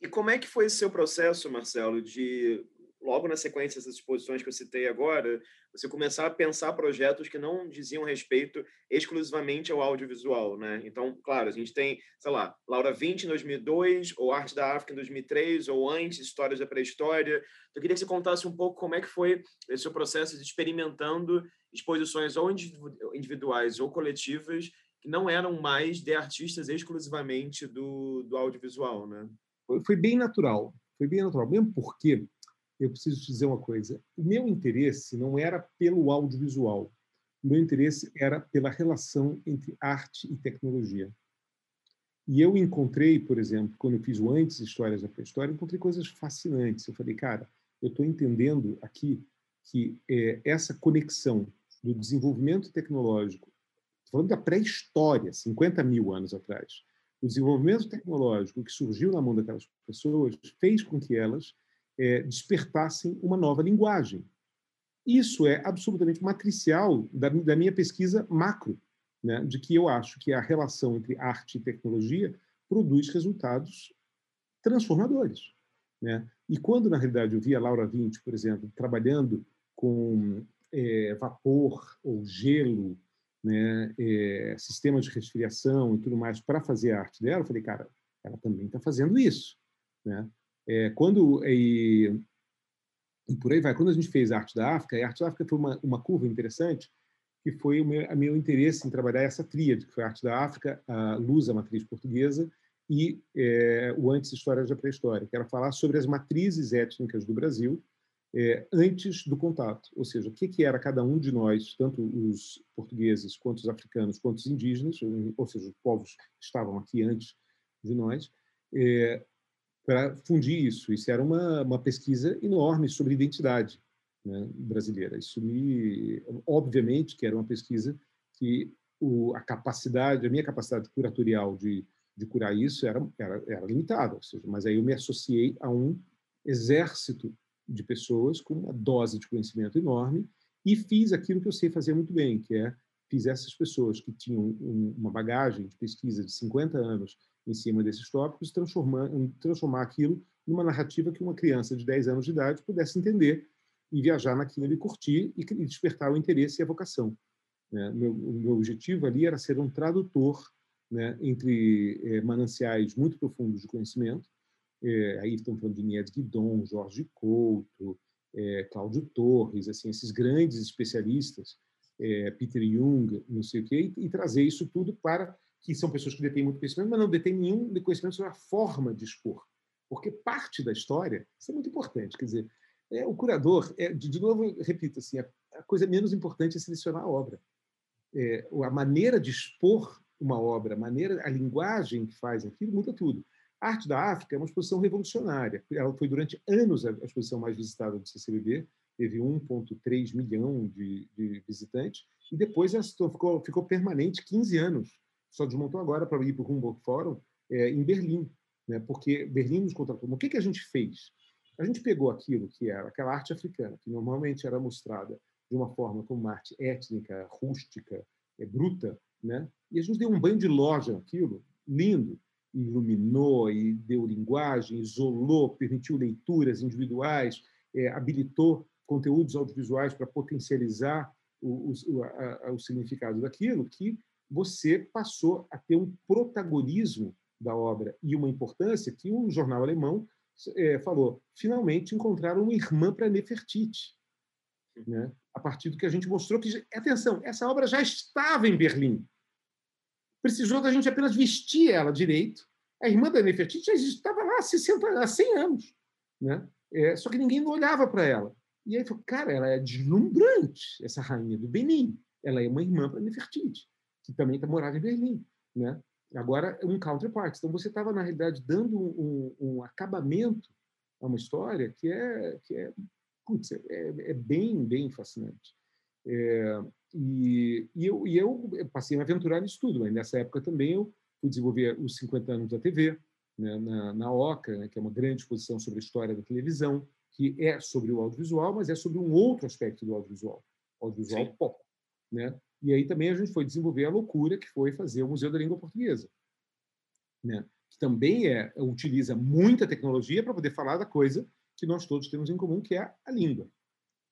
E como é que foi esse seu processo, Marcelo, de logo na sequência dessas exposições que eu citei agora, você começar a pensar projetos que não diziam respeito exclusivamente ao audiovisual, né? Então, claro, a gente tem, sei lá, Laura 20 em 2002, ou Arte da África em 2003, ou antes, Histórias da Pré-História. Então, eu queria que você contasse um pouco como é que foi esse seu processo de experimentando exposições ou individuais ou coletivas que não eram mais de artistas exclusivamente do, do audiovisual, né? Foi, foi bem natural, foi bem natural, mesmo porque eu preciso te dizer uma coisa. O meu interesse não era pelo audiovisual. O meu interesse era pela relação entre arte e tecnologia. E eu encontrei, por exemplo, quando eu fiz o Antes Histórias da Pré-História, encontrei coisas fascinantes. Eu falei, cara, eu estou entendendo aqui que é, essa conexão do desenvolvimento tecnológico, falando da pré-história, 50 mil anos atrás, o desenvolvimento tecnológico que surgiu na mão daquelas pessoas fez com que elas é, despertassem uma nova linguagem. Isso é absolutamente matricial da, da minha pesquisa macro, né, de que eu acho que a relação entre arte e tecnologia produz resultados transformadores. Né? E quando, na realidade, eu via a Laura Vinci, por exemplo, trabalhando com é, vapor ou gelo, né, é, sistemas de resfriação e tudo mais para fazer a arte dela, eu falei, cara, ela também está fazendo isso. Né? É, quando e, e, por aí vai. Quando a gente fez a arte da África, a arte da África foi uma, uma curva interessante, que foi o meu, meu interesse em trabalhar essa tríade, que foi a arte da África, a luz, a matriz portuguesa, e é, o Antes História da Pré-História, que era falar sobre as matrizes étnicas do Brasil é, antes do contato, ou seja, o que, que era cada um de nós, tanto os portugueses, quanto os africanos, quanto os indígenas, ou seja, os povos que estavam aqui antes de nós, é, para fundir isso. Isso era uma, uma pesquisa enorme sobre identidade né, brasileira. Isso me, obviamente, que era uma pesquisa que o, a capacidade, a minha capacidade curatorial de, de curar isso era, era, era limitada. Ou seja, mas aí eu me associei a um exército de pessoas com uma dose de conhecimento enorme e fiz aquilo que eu sei fazer muito bem, que é fiz essas pessoas que tinham um, uma bagagem de pesquisa de 50 anos em cima desses tópicos, transformar, aquilo numa narrativa que uma criança de 10 anos de idade pudesse entender e viajar naquilo e curtir e despertar o interesse e a vocação. Né? Meu, o meu objetivo ali era ser um tradutor né, entre é, mananciais muito profundos de conhecimento. É, aí estamos falando de Nietzsche Guidon, Jorge Couto, é, Cláudio Torres, assim, esses grandes especialistas, Peter Jung, não sei o quê, e, e trazer isso tudo para que são pessoas que detêm muito conhecimento, mas não detêm nenhum conhecimento sobre a forma de expor. Porque parte da história, isso é muito importante, quer dizer, é, o curador, é, de, de novo, repito, assim, a, a, coisa menos importante é selecionar a obra. É, a maneira de expor uma obra, a maneira, a linguagem que faz aquilo, muda tudo. A Arte da África é uma exposição revolucionária. Ela foi durante anos a exposição mais visitada do CCBB, teve 1,3 milhão de, de, visitantes, e depois ficou, ficou permanente 15 anos só desmontou agora para ir para o Humboldt Forum é, em Berlim, né? porque Berlim nos contratou. O que, que a gente fez? A gente pegou aquilo que era aquela arte africana, que normalmente era mostrada de uma forma como uma arte étnica, rústica, é, bruta, né? e a gente deu um banho de loja naquilo, lindo, iluminou e deu linguagem, isolou, permitiu leituras individuais, é, habilitou conteúdos audiovisuais para potencializar o, o, a, o significado daquilo, que você passou a ter um protagonismo da obra e uma importância que o jornal alemão é, falou, finalmente encontraram uma irmã para Nefertiti. Né? A partir do que a gente mostrou que, atenção, essa obra já estava em Berlim. Precisou da gente apenas vestir ela direito. A irmã da Nefertiti já estava lá há, 60, há 100 anos. Né? É, só que ninguém olhava para ela. E aí falou, cara, ela é deslumbrante, essa rainha do Benin. Ela é uma irmã para Nefertiti, que também está morada em Berlim. Né? Agora, um counterpart. Então, você estava, na realidade, dando um, um, acabamento a uma história que é, que é, putz, é, é bem, bem fascinante. É, e, e, eu, e eu passei a me aventurar nisso tudo. Mas nessa época também eu fui desenvolver os 50 anos da TV, né, na, na OCA, né, que é uma grande exposição sobre a história da televisão, que é sobre o audiovisual, mas é sobre um outro aspecto do audiovisual, audiovisual Sim. pop. Né? E aí também a gente foi desenvolver a loucura que foi fazer o Museu da Língua Portuguesa, né? que também é, utiliza muita tecnologia para poder falar da coisa que nós todos temos em comum, que é a língua.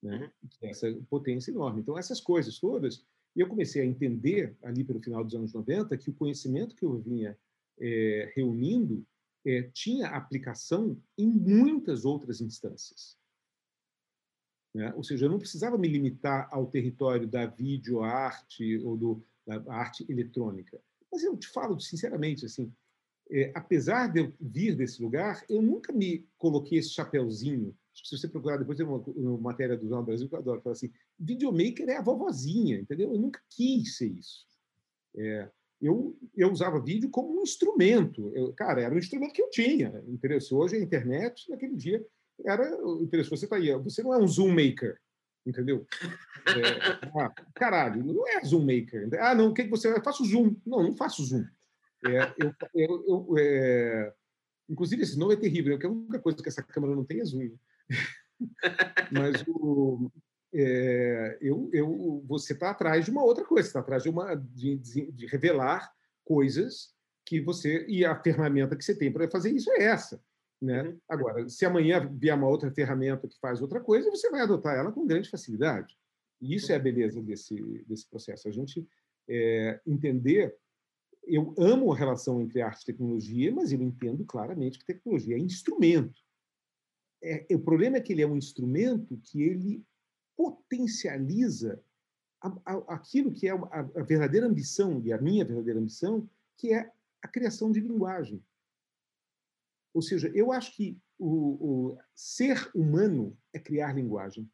Né? Uhum. É essa potência enorme. Então, essas coisas todas, e eu comecei a entender, ali pelo final dos anos 90, que o conhecimento que eu vinha é, reunindo é, tinha aplicação em muitas outras instâncias. Né? Ou seja, eu não precisava me limitar ao território da videoarte ou do, da arte eletrônica. Mas eu te falo sinceramente, assim, é, apesar de eu vir desse lugar, eu nunca me coloquei esse chapéuzinho. Se você procurar depois, tem uma, uma matéria do Jornal Brasil que eu adoro, fala assim, videomaker é a vovozinha, entendeu? Eu nunca quis ser isso. É, eu, eu usava vídeo como um instrumento. Eu, cara, era um instrumento que eu tinha, entendeu? Hoje a internet, naquele dia, era interessante. Você tá aí, você não é um Zoom maker, entendeu? É, ah, caralho, não é Zoom maker. Ah, não, o que, que você. Eu faço Zoom. Não, não faço Zoom. É, eu, eu, eu é... Inclusive, esse nome é terrível, porque a única coisa que essa câmera não tem é Zoom. Mas o, é, eu, eu, você está atrás de uma outra coisa, está atrás de, uma, de, de, revelar coisas que você. E a ferramenta que você tem para fazer isso é essa. Né? Uhum. Agora, se amanhã vier uma outra ferramenta que faz outra coisa, você vai adotar ela com grande facilidade. E isso é a beleza desse, desse processo. A gente é, entender. Eu amo a relação entre arte e tecnologia, mas eu entendo claramente que tecnologia é instrumento. É, o problema é que ele é um instrumento que ele potencializa a, a, aquilo que é a, a verdadeira ambição, e a minha verdadeira ambição, que é a criação de linguagem. Ou seja, eu acho que o, o, ser humano é criar linguagem.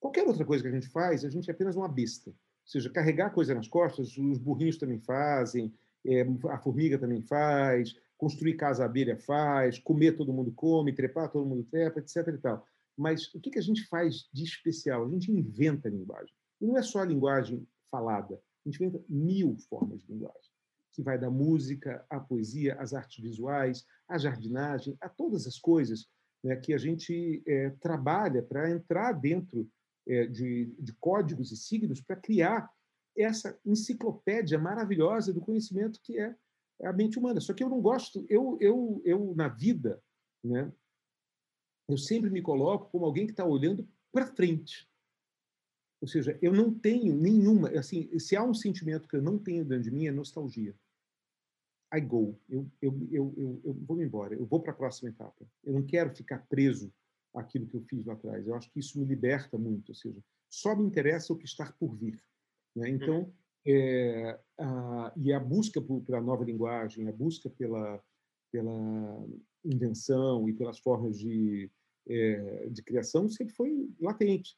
Qualquer outra coisa que a gente faz, a gente é apenas uma besta. Ou seja, carregar coisa nas costas, os burrinhos também fazem, é, a formiga também faz, construir casa abelha faz, comer todo mundo come, trepar todo mundo trepa, etc. E tal. Mas o que, que a gente faz de especial? A gente inventa a linguagem. E não é só a linguagem falada, a gente inventa mil formas de linguagem que vai da música à poesia, às artes visuais, à jardinagem, a todas as coisas né, que a gente é, trabalha para entrar dentro é, de, de códigos e signos para criar essa enciclopédia maravilhosa do conhecimento que é a mente humana. Só que eu não gosto, eu, eu, eu na vida, né, eu sempre me coloco como alguém que está olhando para frente. Ou seja, eu não tenho nenhuma, assim, se há um sentimento que eu não tenho dentro de mim é nostalgia. I go. Eu, eu, eu, eu, eu vou embora. Eu vou para a próxima etapa. Eu não quero ficar preso àquilo que eu fiz lá atrás. Eu acho que isso me liberta muito. Ou seja, só me interessa o que está por vir. Né? Então, é, a, e a busca pela nova linguagem, a busca pela, pela invenção e pelas formas de, é, de criação sempre foi latente.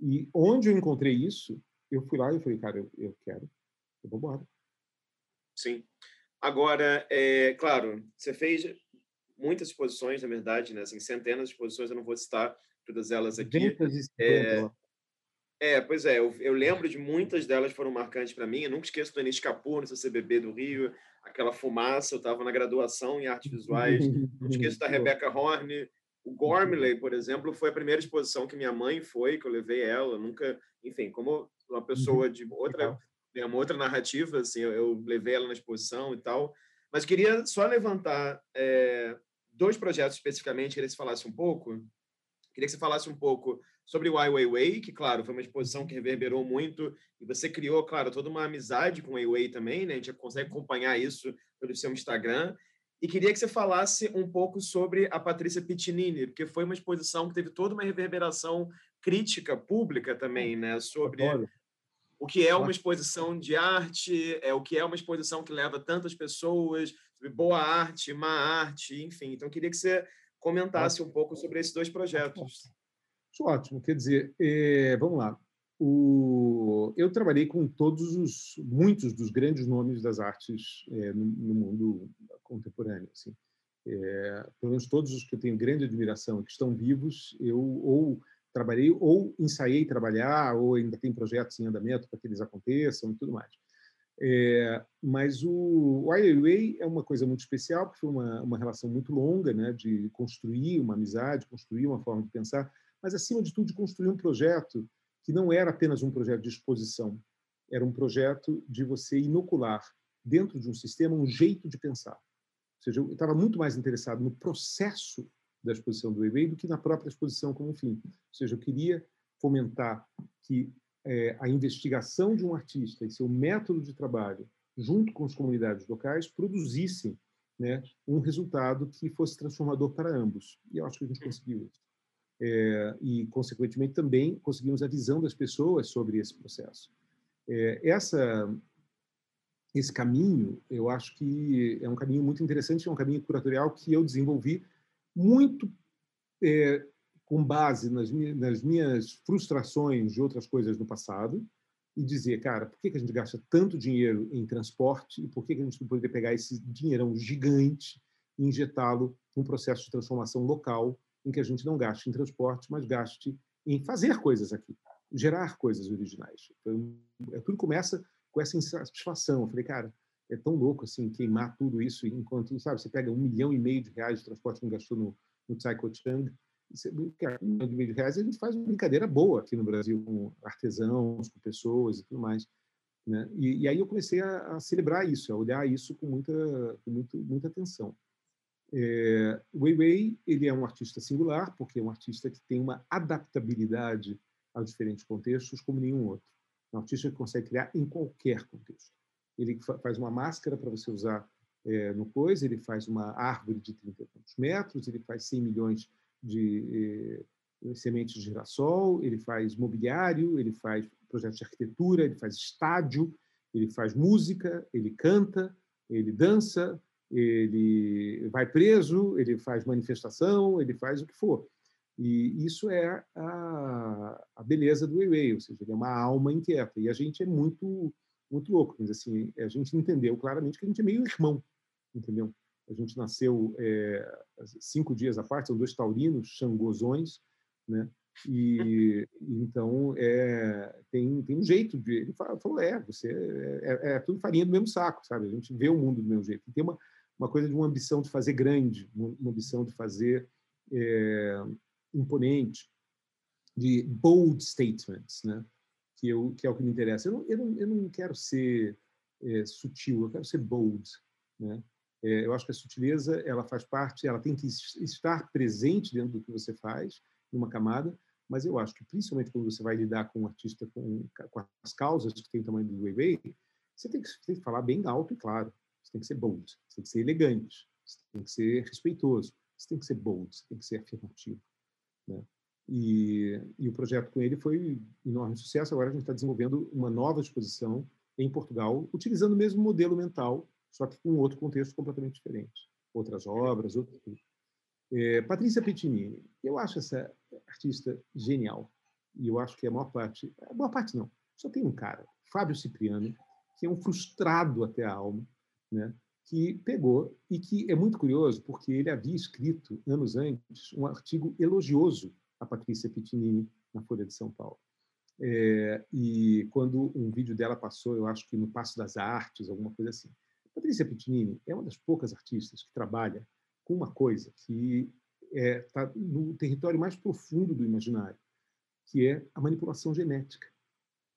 E onde eu encontrei isso, eu fui lá e falei, cara, eu, eu quero, eu vou embora. Sim. Agora, é, claro, você fez muitas exposições, na verdade, né? Assim, centenas de exposições, eu não vou citar todas elas aqui. É, é, pois é, eu, eu, lembro de muitas delas foram marcantes para mim. Eu nunca esqueço do Enis Capur, no CCBB do Rio, aquela fumaça. Eu estava na graduação em artes visuais. não esqueço da Rebecca Horn. O Gormley, por exemplo, foi a primeira exposição que minha mãe foi, que eu levei ela. nunca, enfim, como uma pessoa uhum. de outra é uma outra narrativa, assim, eu, eu, levei ela na exposição e tal. Mas queria só levantar é, dois projetos especificamente, queria que você falasse um pouco, Queria que você falasse um pouco sobre o Ai Weiwei, que, claro, foi uma exposição que reverberou muito, e você criou, claro, toda uma amizade com o Weiwei também, né? A gente consegue acompanhar isso pelo seu Instagram. E queria que você falasse um pouco sobre a Patrícia Pitinini, porque foi uma exposição que teve toda uma reverberação crítica pública também, né? Sobre o que é uma exposição de arte, é o que é uma exposição que leva tantas pessoas, boa arte, má arte, enfim. Então, queria que você comentasse um pouco sobre esses dois projetos. Acho ótimo. Quer dizer, é, vamos lá. O, eu trabalhei com todos os, muitos dos grandes nomes das artes é, no, no, mundo contemporâneo. Assim. É, pelo menos todos os que eu tenho grande admiração, que estão vivos, eu ou trabalhei ou ensaiei trabalhar, ou ainda tem projetos em andamento para que eles aconteçam e tudo mais. É, mas o, o IAA é uma coisa muito especial, porque foi uma, uma relação muito longa, né, de construir uma amizade, construir uma forma de pensar, mas, acima de tudo, de construir um projeto que não era apenas um projeto de exposição, era um projeto de você inocular dentro de um sistema um jeito de pensar. Ou seja, eu estava muito mais interessado no processo da exposição do eBay do que na própria exposição como fim. Ou seja, eu queria fomentar que é, a investigação de um artista e seu método de trabalho, junto com as comunidades locais, produzissem né, um resultado que fosse transformador para ambos. E eu acho que a gente conseguiu isso. É, e, consequentemente, também conseguimos a visão das pessoas sobre esse processo. É, essa, esse caminho, eu acho que é um caminho muito interessante, é um caminho curatorial que eu desenvolvi muito é, com base nas nas minhas, frustrações de outras coisas no passado e dizer, cara, por que, que a gente gasta tanto dinheiro em transporte e por que, que a gente não poderia pegar esse dinheirão gigante e injetá-lo num processo de transformação local em que a gente não gaste em transporte, mas gaste em fazer coisas aqui, gerar coisas originais. Então, é, tudo começa com essa insatisfação. Eu falei, cara, é tão louco assim queimar tudo isso enquanto, sabe, você pega um milhão e meio de reais de transporte que gastou no, no Chang um milhão de reais, a gente faz uma brincadeira boa aqui no Brasil, com artesãos, com pessoas e tudo mais. Né? E, e aí eu comecei a, a, celebrar isso, a olhar isso com muita, com muito, muita atenção. É, o Weiwei ele é um artista singular, porque é um artista que tem uma adaptabilidade a diferentes contextos como nenhum outro. É um artista que consegue criar em qualquer contexto. Ele faz uma máscara para você usar é, no coisa, ele faz uma árvore de 30 metros, ele faz 100 milhões de eh, sementes de girassol, ele faz mobiliário, ele faz projetos de arquitetura, ele faz estádio, ele faz música, ele canta, ele dança, ele vai preso, ele faz manifestação, ele faz o que for. E isso é a, a beleza do Weiwei, ou seja, ele é uma alma inquieta. E a gente é muito muito louco, mas assim, a gente entendeu claramente que a gente é meio irmão, entendeu? A gente nasceu é, cinco dias à parte, são dois taurinos, xangozões, né? E então é, tem, tem um jeito de. Ele falou: é, você é, é, é, tudo farinha do mesmo saco, sabe? A gente vê o mundo do mesmo jeito. E tem uma, uma coisa de uma ambição de fazer grande, uma ambição de fazer é, imponente, de bold statements, né? Que, eu, que é o que me interessa. Eu não, eu não, eu não quero ser é, sutil, eu quero ser bold, né? É, eu acho que a sutileza ela faz parte, ela tem que estar presente dentro do que você faz, numa camada, mas eu acho que principalmente quando você vai lidar com um artista com, com as causas que tem o tamanho do Weiwei, você tem que, tem que falar bem alto e claro, você tem que ser bold, você tem que ser elegante, você tem que ser respeitoso, você tem que ser bold, você tem que ser afirmativo. Né? E, e, o projeto com ele foi enorme sucesso. Agora a gente está desenvolvendo uma nova exposição em Portugal, utilizando o mesmo modelo mental só que com outro contexto completamente diferente. Outras obras, outro tudo. É, Patrícia Pettinini, eu acho essa artista genial. E eu acho que a maior parte, a maior parte não, só tem um cara, Fábio Cipriano, que é um frustrado até a alma, né? que pegou e que é muito curioso porque ele havia escrito anos antes um artigo elogioso a Patrícia Pettinini na Folha de São Paulo. É, e quando um vídeo dela passou, eu acho que no Passo das Artes, alguma coisa assim, Patrícia Pitinini é uma das poucas artistas que trabalha com uma coisa que está é, no território mais profundo do imaginário, que é a manipulação genética.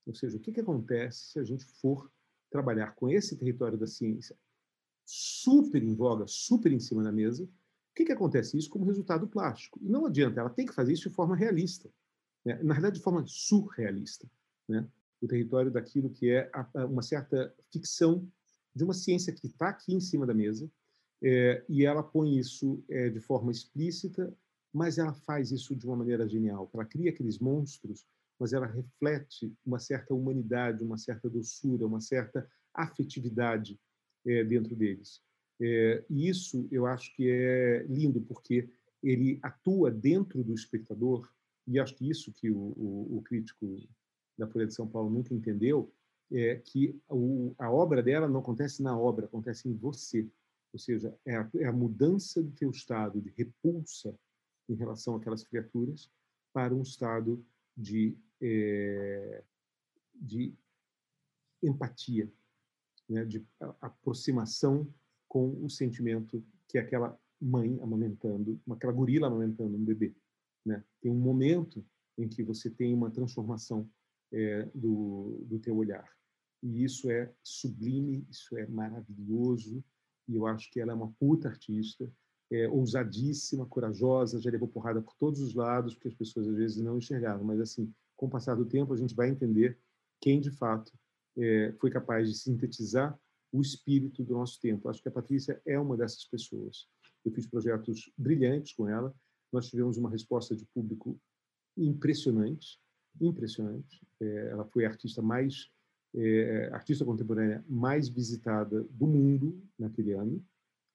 Ou seja, o que, que acontece se a gente for trabalhar com esse território da ciência super em voga, super em cima da mesa, O que, que acontece? Isso como resultado plástico. E não adianta, ela tem que fazer isso de forma realista. Né? Na verdade, de forma surrealista. Né? O território daquilo que é uma certa ficção de uma ciência que está aqui em cima da mesa, é, e ela põe isso é, de forma explícita, mas ela faz isso de uma maneira genial. Ela cria aqueles monstros, mas ela reflete uma certa humanidade, uma certa doçura, uma certa afetividade é, dentro deles. É, e isso eu acho que é lindo, porque ele atua dentro do espectador, e acho que isso que o, o, o crítico da Folha de São Paulo nunca entendeu, é que o, a obra dela não acontece na obra, acontece em você. Ou seja, é a, é a mudança do teu estado de repulsa em relação àquelas criaturas para um estado de, é, de empatia, né? de aproximação com o sentimento que aquela mãe amamentando, aquela gorila amamentando um bebê. Né? Tem um momento em que você tem uma transformação é, do, do teu olhar. E isso é sublime, isso é maravilhoso, e eu acho que ela é uma puta artista, é, ousadíssima, corajosa, já levou porrada por todos os lados, porque as pessoas às vezes não enxergavam, mas assim, com o passar do tempo a gente vai entender quem de fato é, foi capaz de sintetizar o espírito do nosso tempo. Acho que a Patrícia é uma dessas pessoas. Eu fiz projetos brilhantes com ela, nós tivemos uma resposta de público impressionante, impressionante. É, ela foi a artista mais é, artista contemporânea mais visitada do mundo naquele ano,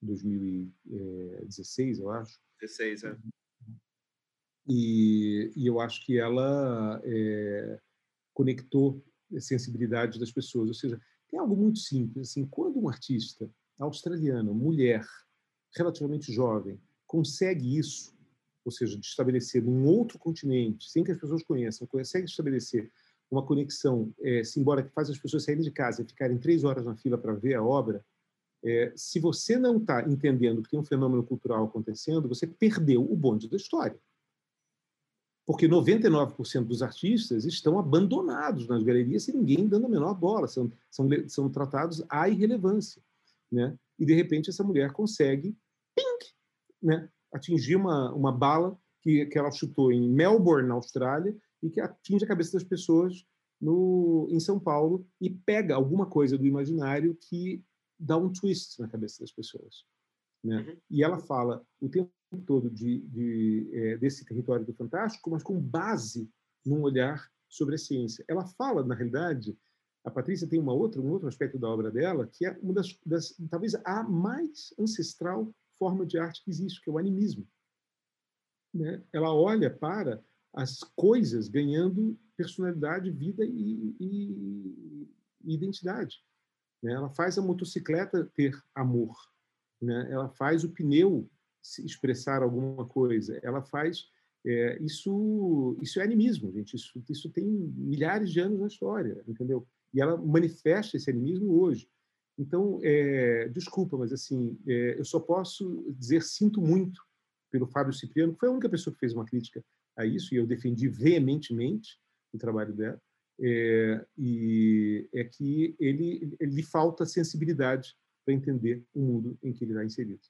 2016, eu acho. 16, é. E, e eu acho que ela é, conectou a sensibilidade das pessoas. Ou seja, tem algo muito simples. Assim, quando um artista australiano, mulher, relativamente jovem, consegue isso, ou seja, de estabelecer num outro continente, sem que as pessoas conheçam, consegue estabelecer uma conexão é, simbólica que faz as pessoas saírem de casa e ficarem três horas na fila para ver a obra, é, se você não está entendendo que tem um fenômeno cultural acontecendo, você perdeu o bonde da história. Porque 99% dos artistas estão abandonados nas galerias sem ninguém dando a menor bola, são, são, são tratados à irrelevância. Né? E, de repente, essa mulher consegue ping, né? atingir uma, uma bala que, que ela chutou em Melbourne, na Austrália, e que atinge a cabeça das pessoas no, em São Paulo e pega alguma coisa do imaginário que dá um twist na cabeça das pessoas. Né? Uhum. E ela fala o tempo todo de, de é, desse território do fantástico, mas com base num olhar sobre a ciência. Ela fala, na realidade, a Patrícia tem uma outra, um outro aspecto da obra dela, que é uma das, das talvez a mais ancestral forma de arte que existe, que é o animismo. Né? Ela olha para as coisas ganhando personalidade, vida e, e, e identidade. Né? Ela faz a motocicleta ter amor, né? ela faz o pneu expressar alguma coisa, ela faz é, isso isso é animismo, gente. Isso, isso tem milhares de anos na história, entendeu? E ela manifesta esse animismo hoje. Então, é, desculpa, mas assim, é, eu só posso dizer sinto muito pelo Fábio Cipriano, que foi a única pessoa que fez uma crítica a isso, e eu defendi veementemente o trabalho dela, é, e é que ele, ele lhe falta sensibilidade para entender o mundo em que ele está inserido.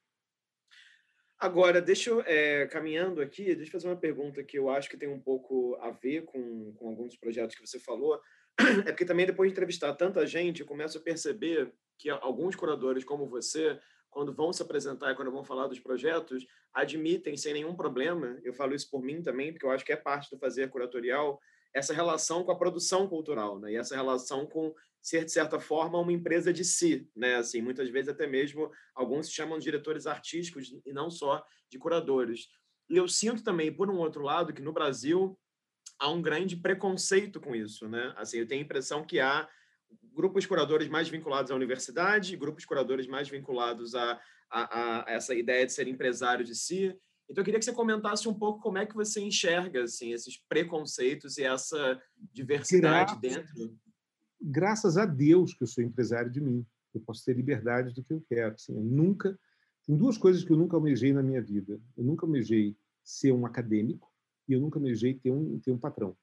Agora, deixa eu, é, caminhando aqui, deixa eu fazer uma pergunta que eu acho que tem um pouco a ver com, com alguns projetos que você falou. É porque também depois de entrevistar tanta gente, eu começo a perceber que alguns curadores como você quando vão se apresentar e quando vão falar dos projetos, admitem sem nenhum problema, eu falo isso por mim também, porque eu acho que é parte do fazer curatorial, essa relação com a produção cultural, né? E essa relação com ser de certa forma uma empresa de si, né? Assim, muitas vezes até mesmo alguns se chamam de diretores artísticos e não só de curadores. E eu sinto também, por um outro lado, que no Brasil há um grande preconceito com isso, né? Assim, eu tenho a impressão que há grupos curadores mais vinculados à universidade, grupos curadores mais vinculados a, a, a, essa ideia de ser empresário de si. Então, eu queria que você comentasse um pouco como é que você enxerga assim, esses preconceitos e essa diversidade graças, dentro. Graças a Deus que eu sou empresário de mim. Eu posso ter liberdade do que eu quero. Assim, eu nunca... Tem duas coisas que eu nunca almejei na minha vida. Eu nunca almejei ser um acadêmico e eu nunca almejei ter um, ter um patrão.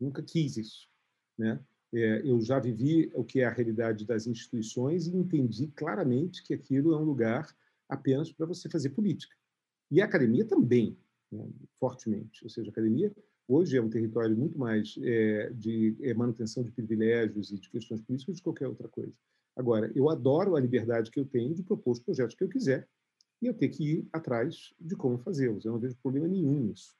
Nunca quis isso. Né? É, eu já vivi o que é a realidade das instituições e entendi claramente que aquilo é um lugar apenas para você fazer política. E a academia também, né, fortemente. Ou seja, a academia hoje é um território muito mais é, de é, manutenção de privilégios e de questões políticas do que qualquer outra coisa. Agora, eu adoro a liberdade que eu tenho de propor os projetos que eu quiser e eu ter que ir atrás de como fazê-los. Eu não vejo problema nenhum nisso.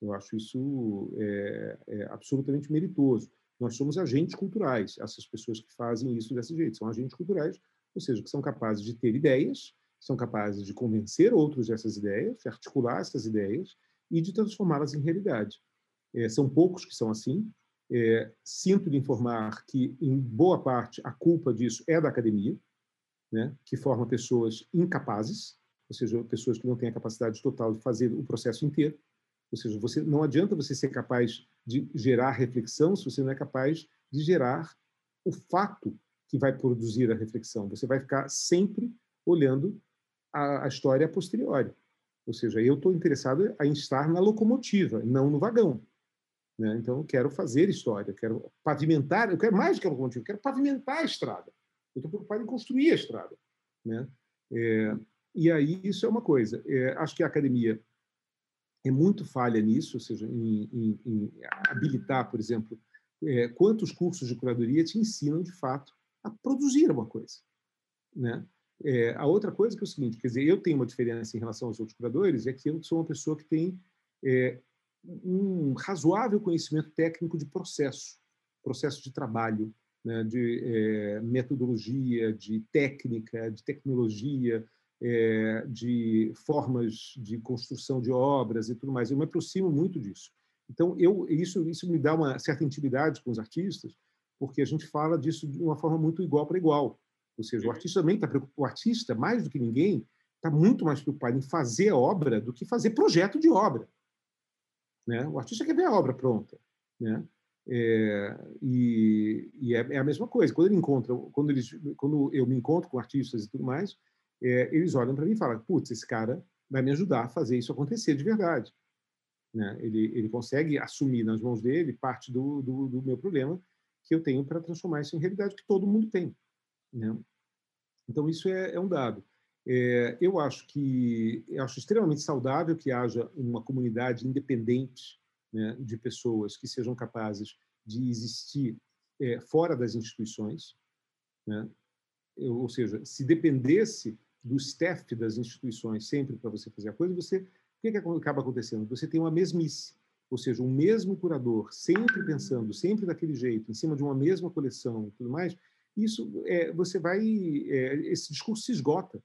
Eu acho isso é, é absolutamente meritoso. Nós somos agentes culturais, essas pessoas que fazem isso desse jeito. São agentes culturais, ou seja, que são capazes de ter ideias, são capazes de convencer outros dessas ideias, de articular essas ideias e de transformá-las em realidade. É, são poucos que são assim. É, sinto de informar que, em boa parte, a culpa disso é da academia, né, que forma pessoas incapazes, ou seja, pessoas que não têm a capacidade total de fazer o processo inteiro. Ou seja, você não adianta você ser capaz de gerar reflexão se você não é capaz de gerar o fato que vai produzir a reflexão. Você vai ficar sempre olhando a, a história. Ou seja, eu estou interessado em estar na locomotiva, não no vagão. Né? Então, eu quero fazer história, quero pavimentar, eu quero mais do que a locomotiva, eu quero pavimentar a estrada. Eu estou preocupado em construir a estrada. Né? É, e aí, isso é uma coisa. É, acho que a academia é muito falha nisso, ou seja, em, em, em habilitar, por exemplo, é, quantos cursos de curadoria te ensinam, de fato, a produzir uma coisa. Né? É, a outra coisa que é o seguinte, quer dizer, eu tenho uma diferença em relação aos outros curadores, é que eu sou uma pessoa que tem é, um razoável conhecimento técnico de processo, processo de trabalho, né, de é, metodologia, de técnica, de tecnologia, é, de formas de construção de obras e tudo mais. Eu me aproximo muito disso. Então, eu, isso, isso me dá uma certa intimidade com os artistas, porque a gente fala disso de uma forma muito igual para igual. Ou seja, o uhum. artista também está preocupado, o artista, mais do que ninguém, está muito mais preocupado em fazer a obra do que fazer projeto de obra. Né? O artista quer ver a obra pronta. Né? É, e, e é, é, a mesma coisa. Quando ele encontra, quando, eles, quando eu me encontro com artistas e tudo mais, é, eles olham para mim e falam: putz, esse cara vai me ajudar a fazer isso acontecer de verdade. Né? Ele, ele consegue assumir nas mãos dele parte do, do, do meu problema que eu tenho para transformar isso em realidade que todo mundo tem. Né? Então, isso é, é um dado. É, eu acho que eu acho extremamente saudável que haja uma comunidade independente né, de pessoas que sejam capazes de existir é, fora das instituições, né? eu, ou seja, se dependesse do staff das instituições sempre para você fazer a coisa, você o que, que acaba acontecendo? Você tem uma mesmice, ou seja, um mesmo curador sempre pensando, sempre daquele jeito, em cima de uma mesma coleção e tudo mais. Isso é, você vai, é, esse discurso se esgota,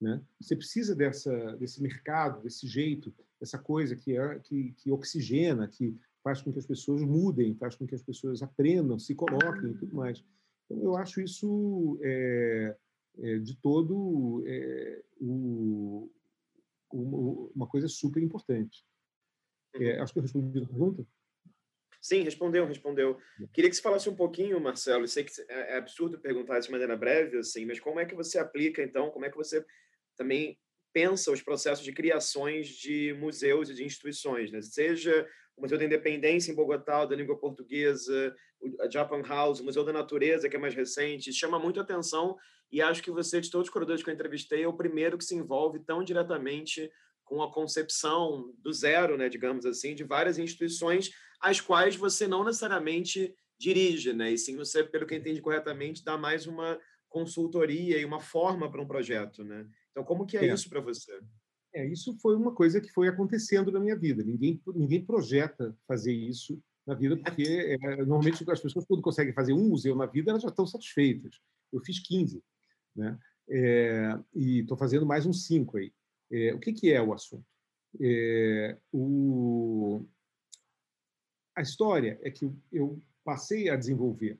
né? Você precisa dessa desse mercado, desse jeito, dessa coisa que é que, que oxigena, que faz com que as pessoas mudem, faz com que as pessoas aprendam, se coloquem e tudo mais. Então, eu acho isso é, é, de todo é, o, uma coisa super importante. É, uhum. acho que eu respondi a pergunta. Sim, respondeu, respondeu. Queria que você falasse um pouquinho, Marcelo. Eu sei que é, é absurdo perguntar de maneira breve, assim, mas como é que você aplica, então, como é que você também pensa os processos de criações de museus e de instituições, né? seja o Museu da Independência em Bogotá, da língua portuguesa, o Japan House, o Museu da Natureza, que é mais recente, chama muito atenção e acho que você, de todos os curadores que eu entrevistei, é o primeiro que se envolve tão diretamente com a concepção do zero, né, digamos assim, de várias instituições às quais você não necessariamente dirige, né? E sim você, pelo que entendi corretamente, dá mais uma consultoria e uma forma para um projeto, né? Então, como que é, é. isso para você? É, isso foi uma coisa que foi acontecendo na minha vida. Ninguém, ninguém projeta fazer isso na vida, porque é, normalmente as pessoas, quando conseguem fazer um museu na vida, elas já estão satisfeitas. Eu fiz 15, né? É, e estou fazendo mais uns cinco aí. É, o que, que, é o assunto? É, o... A história é que eu passei a desenvolver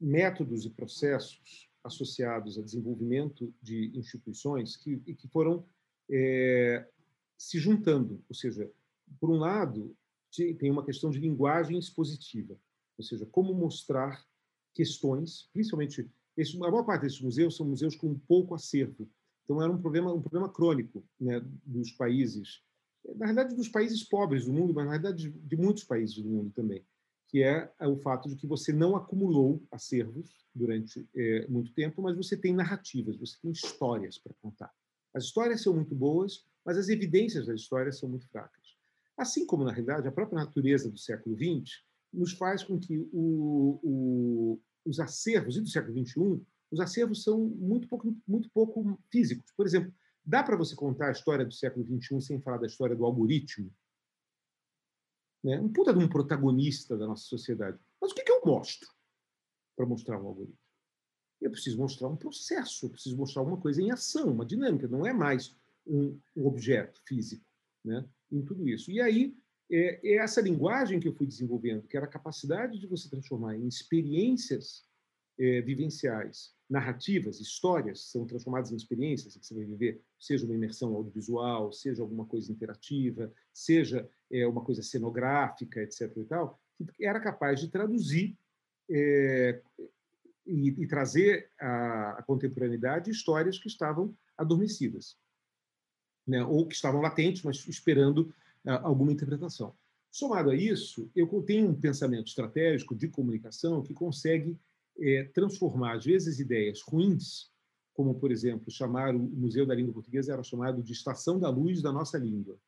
métodos e processos associados a desenvolvimento de instituições que, que foram é, se juntando. Ou seja, por um lado, tem uma questão de linguagem expositiva, ou seja, como mostrar questões, principalmente esse, a maior parte desses museus são museus com pouco acervo. Então era um problema um problema crônico né, dos países, na realidade dos países pobres do mundo, mas na realidade de, muitos países do mundo também, que é o fato de que você não acumulou acervos durante é, muito tempo, mas você tem narrativas, você tem histórias para contar. As histórias são muito boas, mas as evidências das histórias são muito fracas. Assim como, na realidade, a própria natureza do século XX nos faz com que o, o, os acervos, e do século XXI, os acervos são muito pouco, muito pouco físicos. Por exemplo, dá para você contar a história do século XXI sem falar da história do algoritmo? Né? Um puta de um protagonista da nossa sociedade. Mas o que, que eu mostro para mostrar um algoritmo? Eu preciso mostrar um processo, eu preciso mostrar uma coisa em ação, uma dinâmica, não é mais um, um objeto físico né? em tudo isso. E aí, é, é essa linguagem que eu fui desenvolvendo, que era a capacidade de você transformar em experiências é, vivenciais, narrativas, histórias, são transformadas em experiências que você vai viver, seja uma imersão audiovisual, seja alguma coisa interativa, seja é, uma coisa cenográfica, etc. E tal, que era capaz de traduzir é, e, e, trazer à, contemporaneidade histórias que estavam adormecidas, né? ou que estavam latentes, mas esperando ah, alguma interpretação. Somado a isso, eu tenho um pensamento estratégico de comunicação que consegue é, transformar, às vezes, ideias ruins, como, por exemplo, chamar o Museu da Língua Portuguesa era chamado de Estação da Luz da Nossa Língua,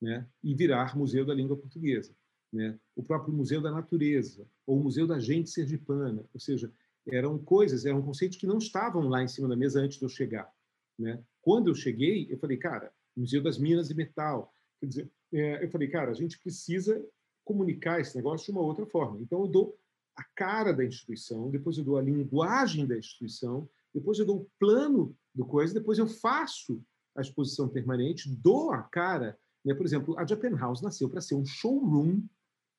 né? e virar Museu da Língua Portuguesa. Né? O próprio Museu da Natureza, ou o Museu da Gente Sergipana, ou seja, eram coisas, eram conceitos que não estavam lá em cima da mesa antes de eu chegar. Né? Quando eu cheguei, eu falei, cara, Museu das Minas de Metal. Quer dizer, é, eu falei, cara, a gente precisa comunicar esse negócio de uma outra forma. Então, eu dou a cara da instituição, depois eu dou a linguagem da instituição, depois eu dou o plano do coisa, depois eu faço a exposição permanente, dou a cara. Né? Por exemplo, a Japan House nasceu para ser um showroom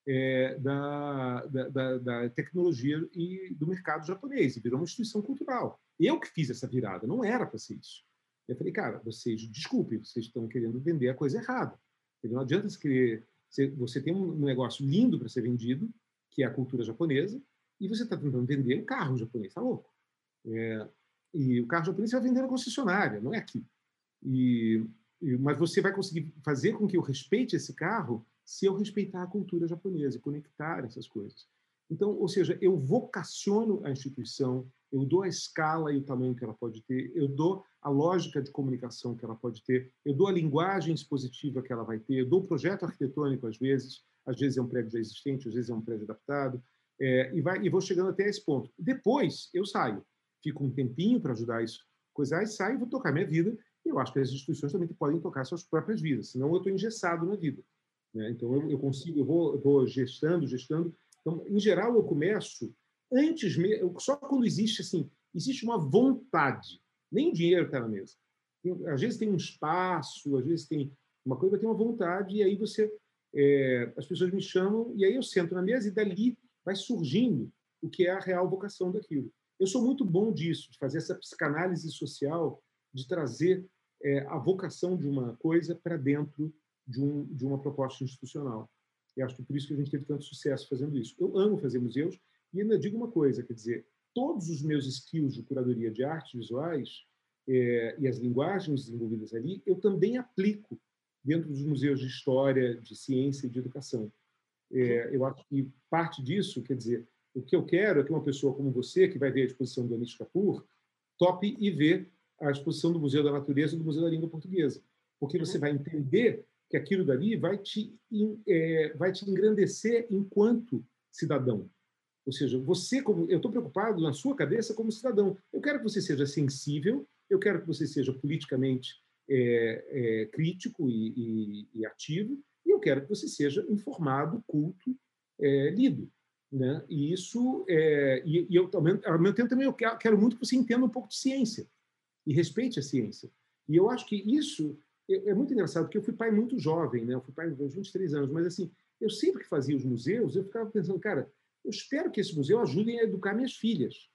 é, da, da, da, tecnologia e do mercado japonês, e virou uma instituição cultural. Eu que fiz essa virada, não era para ser isso. Eu falei, cara, vocês, desculpe, vocês estão querendo vender a coisa errada. Não adianta você querer. Você tem um negócio lindo para ser vendido, que é a cultura japonesa, e você está tentando vender o carro japonês, tá louco? É, e o carro japonês você vai vender na concessionária, não é aqui. E, e, mas você vai conseguir fazer com que eu respeite esse carro se eu respeitar a cultura japonesa, conectar essas coisas. Então, ou seja, eu vocaciono a instituição, eu dou a escala e o tamanho que ela pode ter, eu dou a lógica de comunicação que ela pode ter, eu dou a linguagem expositiva que ela vai ter, eu dou o projeto arquitetônico às vezes, às vezes é um prédio já existente, às vezes é um prédio adaptado, é, e, vai, e vou chegando até esse ponto. Depois eu saio, fico um tempinho para ajudar isso, coisar, e saio, vou tocar minha vida, e eu acho que as instituições também podem tocar suas próprias vidas, senão eu estou engessado na vida. Né? Então eu, eu, consigo, eu vou, eu vou gestando, gestando. Então, em geral, eu começo antes mesmo, só quando existe assim, existe uma vontade, nem o dinheiro está na mesa. Às vezes tem um espaço, às vezes tem uma coisa, tem uma vontade, e aí você é, as pessoas me chamam e aí eu sento na mesa e dali vai surgindo o que é a real vocação daquilo. Eu sou muito bom disso, de fazer essa psicanálise social, de trazer é, a vocação de uma coisa para dentro de, um, de uma proposta institucional. E acho que por isso que a gente teve tanto sucesso fazendo isso. Eu amo fazer museus e ainda digo uma coisa, quer dizer, todos os meus skills de curadoria de artes visuais é, e as linguagens desenvolvidas ali, eu também aplico dentro dos museus de história, de ciência e de educação. É, eu acho que parte disso, quer dizer, o que eu quero é que uma pessoa como você, que vai ver a exposição do Anish Kapoor, tope e ver a exposição do Museu da Natureza e do Museu da Língua Portuguesa. Porque você uhum. vai entender que aquilo dali vai te, é, vai te engrandecer enquanto cidadão. Ou seja, você, como eu estou preocupado na sua cabeça como cidadão. Eu quero que você seja sensível, eu quero que você seja politicamente é, é, crítico e, e, e, ativo, e eu quero que você seja informado, culto, é, lido. Né? E isso, é, e, e, eu ao mesmo tempo também eu quero, quero, muito que você entenda um pouco de ciência e respeite a ciência. E eu acho que isso é, é muito engraçado, porque eu fui pai muito jovem, né? eu fui pai aos 23 anos, mas assim, eu sempre que fazia os museus, eu ficava pensando, cara, eu espero que esse museu ajude a educar minhas filhas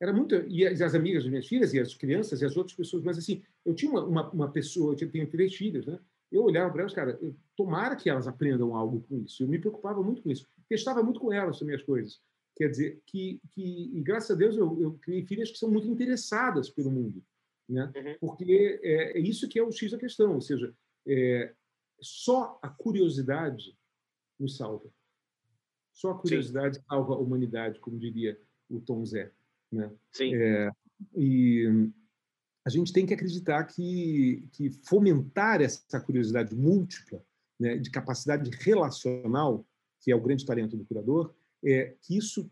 era muito e as amigas das minhas filhas e as crianças e as outras pessoas mas assim eu tinha uma, uma, uma pessoa eu tenho três filhas né eu olhava para elas cara eu, tomara que elas aprendam algo com isso eu me preocupava muito com isso testava muito com elas também as coisas quer dizer que que e graças a Deus eu, eu criei filhas que são muito interessadas pelo mundo né uhum. porque é, é, isso que é o x da questão ou seja é, só a curiosidade nos salva Só a curiosidade Sim. salva a humanidade, como diria o Tom Zé. Né? Sim. É, e a gente tem que acreditar que, que fomentar essa curiosidade múltipla, né, de capacidade relacional, que é o grande talento do curador, é que isso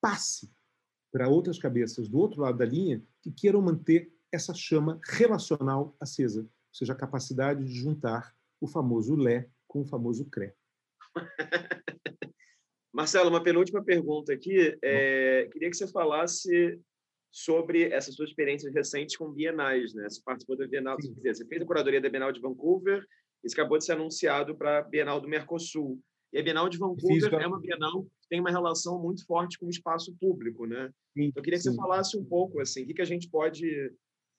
passe para outras cabeças do outro lado da linha que queiram manter essa chama relacional acesa, ou seja, a capacidade de juntar o famoso Lé com o famoso CRE. Marcelo, uma penúltima pergunta aqui. É, queria que você falasse sobre essas suas experiências recentes com bienais. Né? Você participou da Bienal, dizer, você fez a curadoria da Bienal de Vancouver, isso acabou de ser anunciado para a Bienal do Mercosul. E a Bienal de Vancouver é uma Bienal que tem uma relação muito forte com o espaço público, né? Sim, então, eu queria que sim. você falasse um pouco, assim, o que, que a gente pode...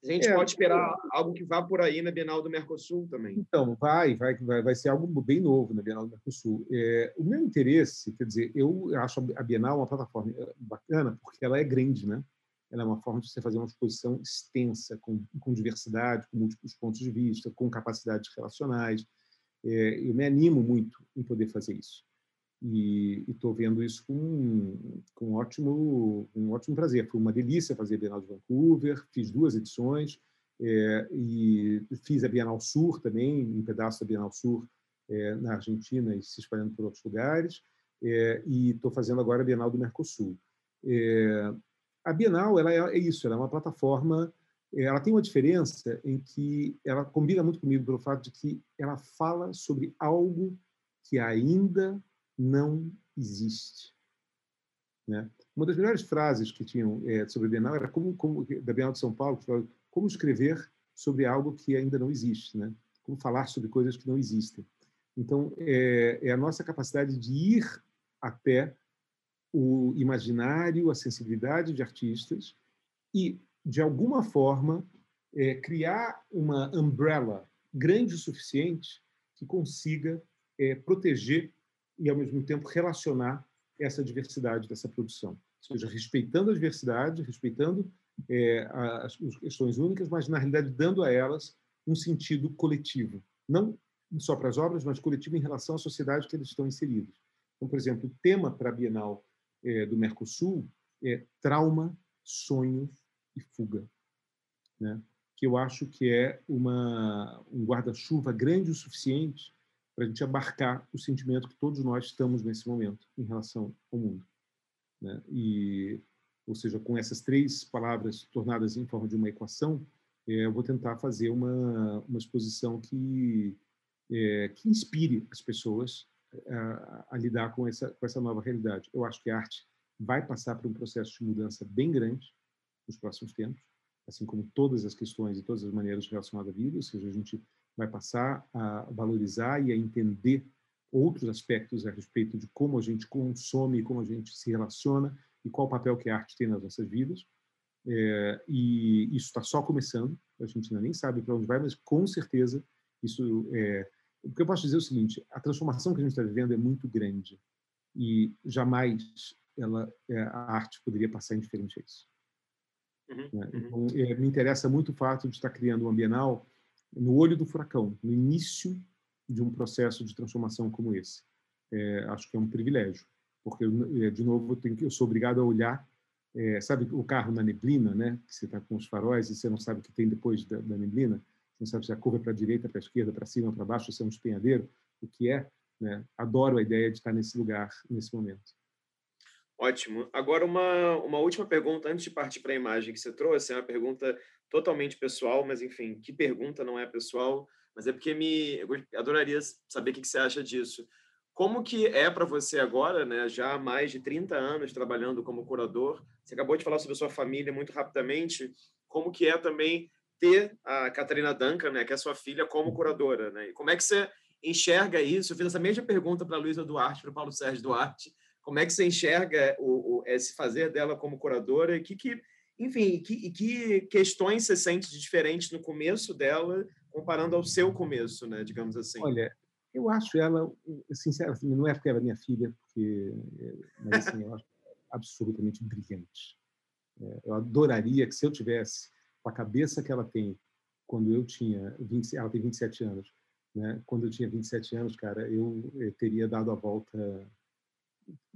A gente é, pode esperar algo que vá por aí na Bienal do Mercosul também. Então, vai, vai, vai, vai ser algo bem novo na Bienal do Mercosul. É, o meu interesse, quer dizer, eu acho a Bienal uma plataforma é, bacana porque ela é grande, né? Ela é uma forma de você fazer uma exposição extensa, com, com diversidade, com múltiplos pontos de vista, com capacidades relacionais. É, eu me animo muito em poder fazer isso e estou vendo isso com, com, ótimo, um ótimo prazer. Foi uma delícia fazer a Bienal de Vancouver, fiz duas edições é, e fiz a Bienal Sur também, um pedaço da Bienal Sur é, na Argentina e se espalhando por outros lugares, é, e estou fazendo agora a Bienal do Mercosul. a Bienal ela é, é, isso, ela é uma plataforma, ela tem uma diferença em que ela combina muito comigo pelo fato de que ela fala sobre algo que ainda não existe. Né? Uma das melhores frases que tinham é, sobre a Bienal era como, como, da Bienal de São Paulo, como escrever sobre algo que ainda não existe, né? como falar sobre coisas que não existem. Então, é, é a nossa capacidade de ir até o imaginário, a sensibilidade de artistas e, de alguma forma, é, criar uma umbrella grande o suficiente que consiga é, proteger e, ao mesmo tempo, relacionar essa diversidade dessa produção. Ou seja, respeitando a diversidade, respeitando é, as, as questões únicas, mas, na realidade, dando a elas um sentido coletivo. Não só para as obras, mas coletivo em relação à sociedade que eles estão inseridos. Então, por exemplo, o tema para a Bienal é, do Mercosul é trauma, sonhos e fuga, né? que eu acho que é uma, um guarda-chuva grande o suficiente para a gente abarcar o sentimento que todos nós estamos nesse momento em relação ao mundo. Né? E, ou seja, com essas três palavras tornadas em forma de uma equação, é, eu vou tentar fazer uma, uma exposição que, é, que inspire as pessoas a, a, lidar com essa, com essa nova realidade. Eu acho que a arte vai passar por um processo de mudança bem grande nos próximos tempos, assim como todas as questões e todas as maneiras relacionadas à vida, ou seja, a gente vai passar a valorizar e a entender outros aspectos a respeito de como a gente consome, como a gente se relaciona e qual o papel que a arte tem nas nossas vidas. É, e isso está só começando, a gente ainda nem sabe para onde vai, mas com certeza isso é. O que eu posso dizer é o seguinte: a transformação que a gente está vivendo é muito grande e jamais ela, é, a arte poderia passar indiferente a isso. Uhum, né? Então, é, me interessa muito o fato de estar criando uma Bienal no olho do furacão, no início de um processo de transformação como esse. É, acho que é um privilégio, porque, é, de novo, eu, tenho, eu sou obrigado a olhar, é, sabe o carro na neblina, né? Que você está com os faróis e você não sabe o que tem depois da, da neblina, você não sabe se a curva é para a direita, para a esquerda, para cima, para baixo, se é um despenhadeiro, o que é. Né? Adoro a ideia de estar nesse lugar, nesse momento. Ótimo. Agora, uma, uma última pergunta, antes de partir para a imagem que você trouxe, é uma pergunta totalmente pessoal, mas enfim, que pergunta não é pessoal, mas é porque me eu adoraria saber o que você acha disso. Como que é para você agora, né, já há mais de 30 anos trabalhando como curador? Você acabou de falar sobre a sua família muito rapidamente. Como que é também ter a Catarina Duncan, né, que é sua filha, como curadora, né? E como é que você enxerga isso? Eu fiz essa mesma pergunta para a Luísa Duarte, para o Paulo Sérgio Duarte. Como é que você enxerga o, o, esse fazer dela como curadora? E que, que enfim, e que, que questões você sente de diferente no começo dela comparando ao seu começo, né, digamos assim? Olha, eu acho ela, sinceramente, não é porque ela é minha filha, porque, mas assim, eu acho absolutamente brilhante. É, eu adoraria que se eu tivesse com a cabeça que ela tem quando eu tinha 20, ela tem 27 anos, né? Quando eu tinha 27 anos, cara, eu, eu teria dado a volta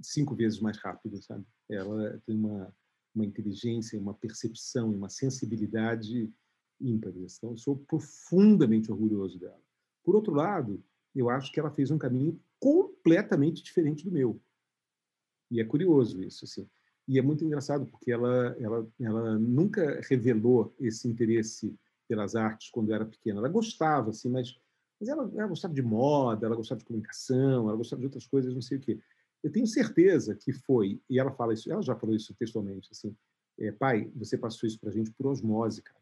cinco vezes mais rápido, sabe? Ela tem uma, uma inteligência, uma percepção, uma sensibilidade ímpares. Então, eu sou profundamente orgulhoso dela. Por outro lado, eu acho que ela fez um caminho completamente diferente do meu. E é curioso isso, assim. E é muito engraçado porque ela, ela, ela nunca revelou esse interesse pelas artes quando era pequena. Ela gostava, assim, mas, mas ela, ela gostava de moda, ela gostava de comunicação, ela gostava de outras coisas, não sei o quê. Eu tenho certeza que foi, e ela fala isso, ela já falou isso textualmente, assim, é, pai, você passou isso para a gente por osmose, cara.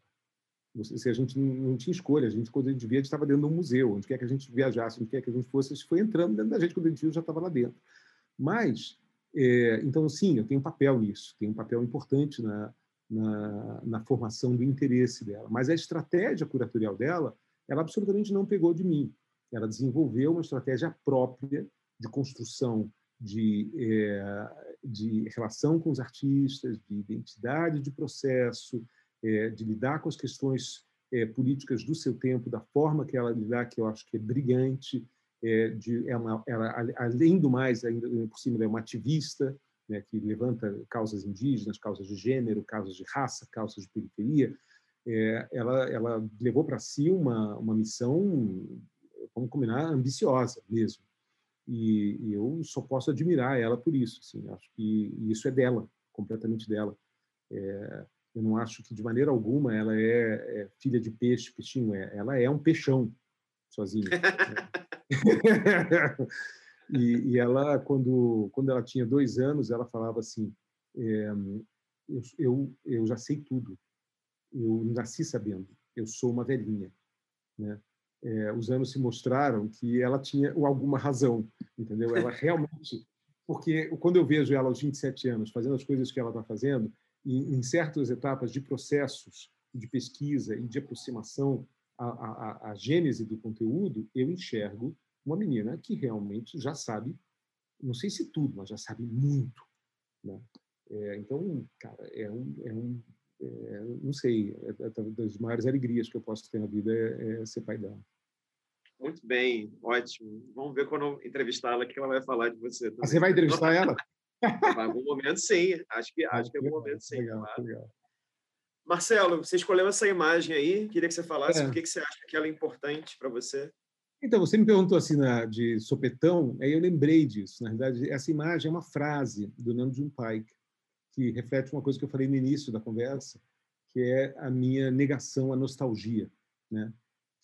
Você, se a gente não tinha escolha, a gente, quando a gente via, a gente estava dentro de um museu, onde quer que a gente viajasse, onde quer que a gente fosse, isso foi entrando dentro da gente, quando a gente viu, já estava lá dentro. Mas, é, então, sim, eu tenho um papel nisso, tenho um papel importante na, na, na, formação do interesse dela. Mas a estratégia curatorial dela, ela absolutamente não pegou de mim. Ela desenvolveu uma estratégia própria de construção de, é, de relação com os artistas, de identidade de processo, é, de lidar com as questões é, políticas do seu tempo, da forma que ela lidar, que eu acho que é brilhante. De, é uma, ela, além do mais, ainda por cima, ela é uma ativista, né, que levanta causas indígenas, causas de gênero, causas de raça, causas de periferia. Ela, ela levou para si uma, uma missão, vamos combinar, ambiciosa mesmo. E, eu só posso admirar ela por isso. Assim, acho que isso é dela, completamente dela. É, eu não acho que de maneira alguma ela é, é filha de peixe, peixinho. É, ela é um peixão sozinha. Né? e, e, ela, quando quando ela tinha dois anos, ela falava assim: é, eu, eu, eu já sei tudo. Eu nasci sabendo. Eu sou uma velhinha, né? É, os anos se mostraram que ela tinha alguma razão, entendeu? Ela realmente, porque quando eu vejo ela aos 27 anos fazendo as coisas que ela está fazendo, em, em certas etapas de processos de pesquisa e de aproximação à, à, à gênese do conteúdo, eu enxergo uma menina que realmente já sabe, não sei se tudo, mas já sabe muito. Né? É, então, cara, é um, é um é, não sei, é, é, das maiores alegrias que eu posso ter na vida é, é ser pai dela. Muito bem, ótimo. Vamos ver quando entrevistá-la que ela vai falar de você. Também. Você vai entrevistar ela? Em algum momento, sim. Acho que, acho que em algum momento, sim. Legal, claro. legal. Marcelo, você escolheu essa imagem aí. Queria que você falasse é. por que você acha que ela é importante para você. Então, você me perguntou assim na, de sopetão, aí eu lembrei disso. Na verdade, essa imagem é uma frase do Namjoon Paik, que reflete uma coisa que eu falei no início da conversa, que é a minha negação à nostalgia, né?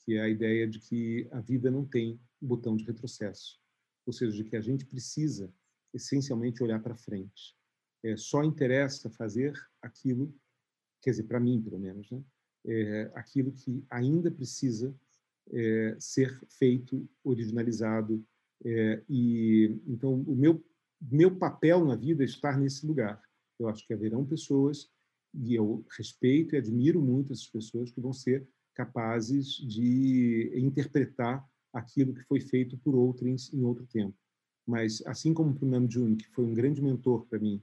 Que é a ideia de que a vida não tem botão de retrocesso, ou seja, de que a gente precisa essencialmente olhar para frente. É, só interessa fazer aquilo, quer dizer, para mim, pelo menos, né? É, aquilo que ainda precisa é, ser feito, originalizado. É, e então o meu meu papel na vida é estar nesse lugar. Eu acho que haverão pessoas e eu respeito e admiro muito essas pessoas que vão ser capazes de interpretar aquilo que foi feito por outros em outro tempo. Mas, assim como o Namjoon, que foi um grande mentor para mim,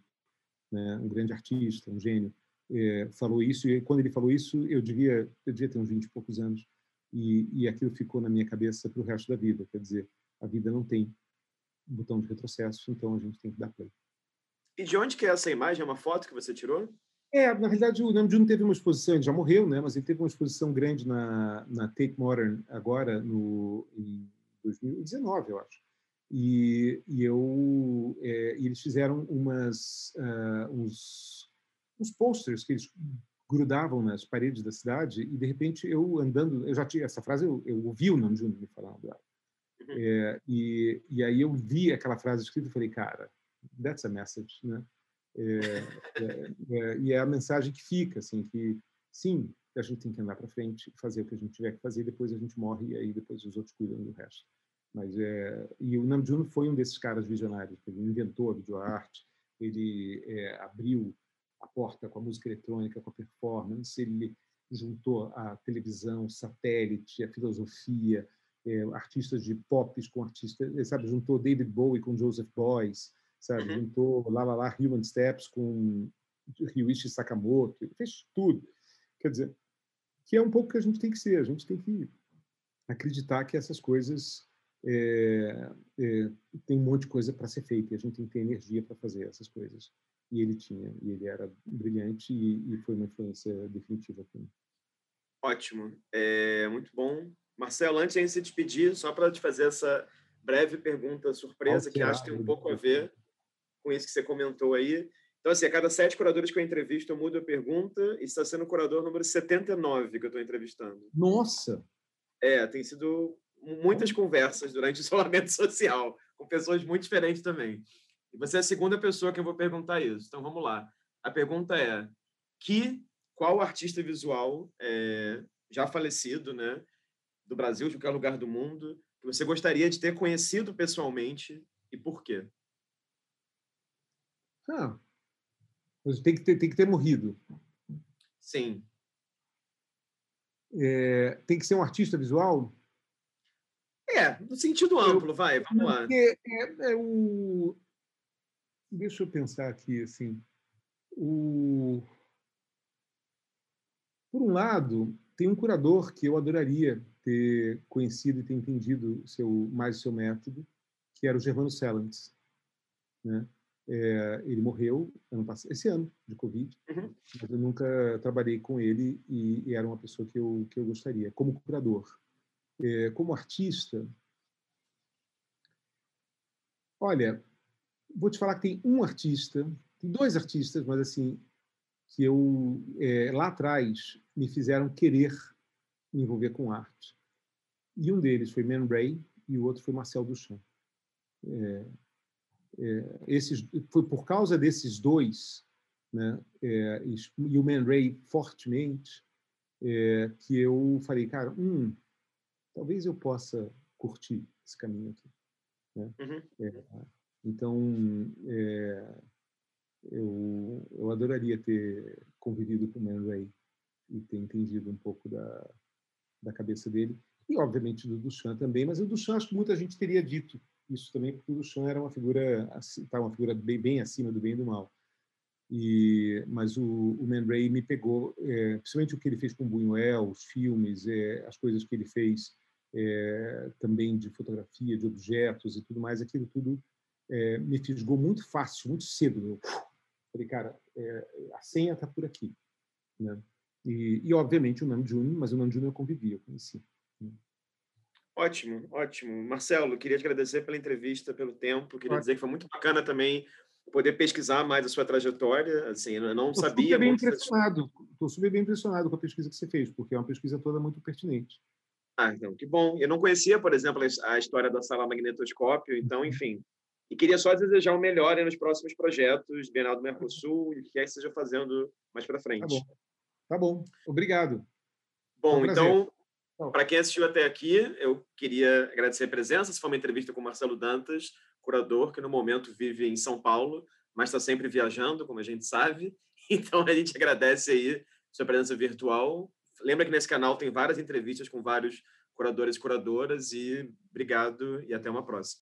né, um grande artista, um gênio, é, falou isso, e quando ele falou isso, eu devia, eu devia ter uns 20 e poucos anos, e, e aquilo ficou na minha cabeça para o resto da vida. Quer dizer, a vida não tem botão de retrocesso, então a gente tem que dar play. E de onde que é essa imagem? É uma foto que você tirou? É, na realidade, o Namjoon teve uma exposição, ele já morreu, né? Mas ele teve uma exposição grande na, na Tate Modern agora, no, em 2019, eu acho. E, e eu, é, eles fizeram umas, uh, uns, uns posters que eles grudavam nas paredes da cidade e de repente eu andando, eu já tinha essa frase, eu, eu ouvi o nome junto me falando uhum. é, e, e aí eu vi aquela frase escrita e falei, cara, that's a message, né? É, é, é, e é a mensagem que fica, assim, que sim, a gente tem que andar para frente, fazer o que a gente tiver que fazer, depois a gente morre e aí depois os outros cuidam do resto. Mas é, e o Namjoon foi um desses caras visionários, ele inventou a videoarte, ele é, abriu a porta com a música eletrônica, com a performance, ele juntou a televisão, satélite, a filosofia, é, artistas de pop com artistas, sabe, juntou David Bowie com Joseph Beuys, sabe, uhum. juntou lá lá lá Human Steps com Ryuichi Sakamoto, fez tudo. Quer dizer, que é um pouco que a gente tem que ser, a gente tem que acreditar que essas coisas é, é, tem um monte de coisa para ser feita e a gente tem que ter energia para fazer essas coisas. E ele tinha, e ele era brilhante e, e foi uma influência definitiva para mim. Ótimo, é muito bom. Marcelo, antes de se despedir, só para te fazer essa breve pergunta surpresa, que acho que tem um pouco a ver com isso que você comentou aí. Então, assim, a cada sete curadores que eu entrevisto, eu mudo a pergunta e está sendo o curador número 79 que eu estou entrevistando. Nossa! É, tem sido muitas conversas durante o isolamento social, com pessoas muito diferentes também. E você é a segunda pessoa que eu vou perguntar isso. Então, vamos lá. A pergunta é, que, qual artista visual é, já falecido, né, do Brasil, de qualquer lugar do mundo, que você gostaria de ter conhecido pessoalmente e por quê? Ah, tem que ter, tem que ter morrido. Sim. É, tem que ser um artista visual? É, no sentido amplo, eu, vai, vamos lá. É, é, é, o... Deixa eu pensar aqui, assim. O... Por um lado, tem um curador que eu adoraria ter conhecido e ter entendido seu, mais o seu método, que era o Germano Sellens. Né? É, ele morreu ano passado, esse ano de Covid, uhum. mas eu nunca trabalhei com ele e, e, era uma pessoa que eu, que eu gostaria, como curador. É, como artista, olha, vou te falar que tem um artista, tem dois artistas, mas assim, que eu, é, lá atrás, me fizeram querer me envolver com arte. E um deles foi Man Ray e o outro foi Marcel Duchamp. É, é, esses, foi por causa desses dois, né, é, e o Man Ray fortemente, é, que eu falei, cara, hum, talvez eu possa curtir esse caminho aqui. Né? Uhum. É, então, é, eu, eu adoraria ter convivido com o Man Ray e ter entendido um pouco da, da cabeça dele. E, obviamente, do Duchamp também, mas o Duchamp acho que muita gente teria dito isso também porque o Duchamp era uma figura tá uma figura bem, bem acima do bem e do mal. E mas o, o Man Ray me pegou é, principalmente o que ele fez com Buñuel os filmes é, as coisas que ele fez é, também de fotografia de objetos e tudo mais aquilo tudo é, me fisgou muito fácil muito cedo. Eu falei cara é, a senha está por aqui né? E, e obviamente o Nam June mas o Nam June eu convivi eu né? Ótimo, ótimo. Marcelo, queria te agradecer pela entrevista, pelo tempo. Queria ótimo. dizer que foi muito bacana também poder pesquisar mais a sua trajetória. Assim, eu não Tô sabia. Estou bem impressionado. Estou super bem impressionado com a pesquisa que você fez, porque é uma pesquisa toda muito pertinente. Ah, então, que bom. Eu não conhecia, por exemplo, a história da sala magnetoscópio, então, uhum. enfim. E queria só desejar o melhor nos próximos projetos, Bienal do Mercosul, e que que esteja fazendo mais para frente. Tá bom. Tá bom. Obrigado. Bom, um então, para quem assistiu até aqui, eu queria agradecer a presença. Essa foi uma entrevista com Marcelo Dantas, curador que no momento vive em São Paulo, mas está sempre viajando, como a gente sabe. Então a gente agradece aí sua presença virtual. Lembra que nesse canal tem várias entrevistas com vários curadores e curadoras e obrigado e até uma próxima.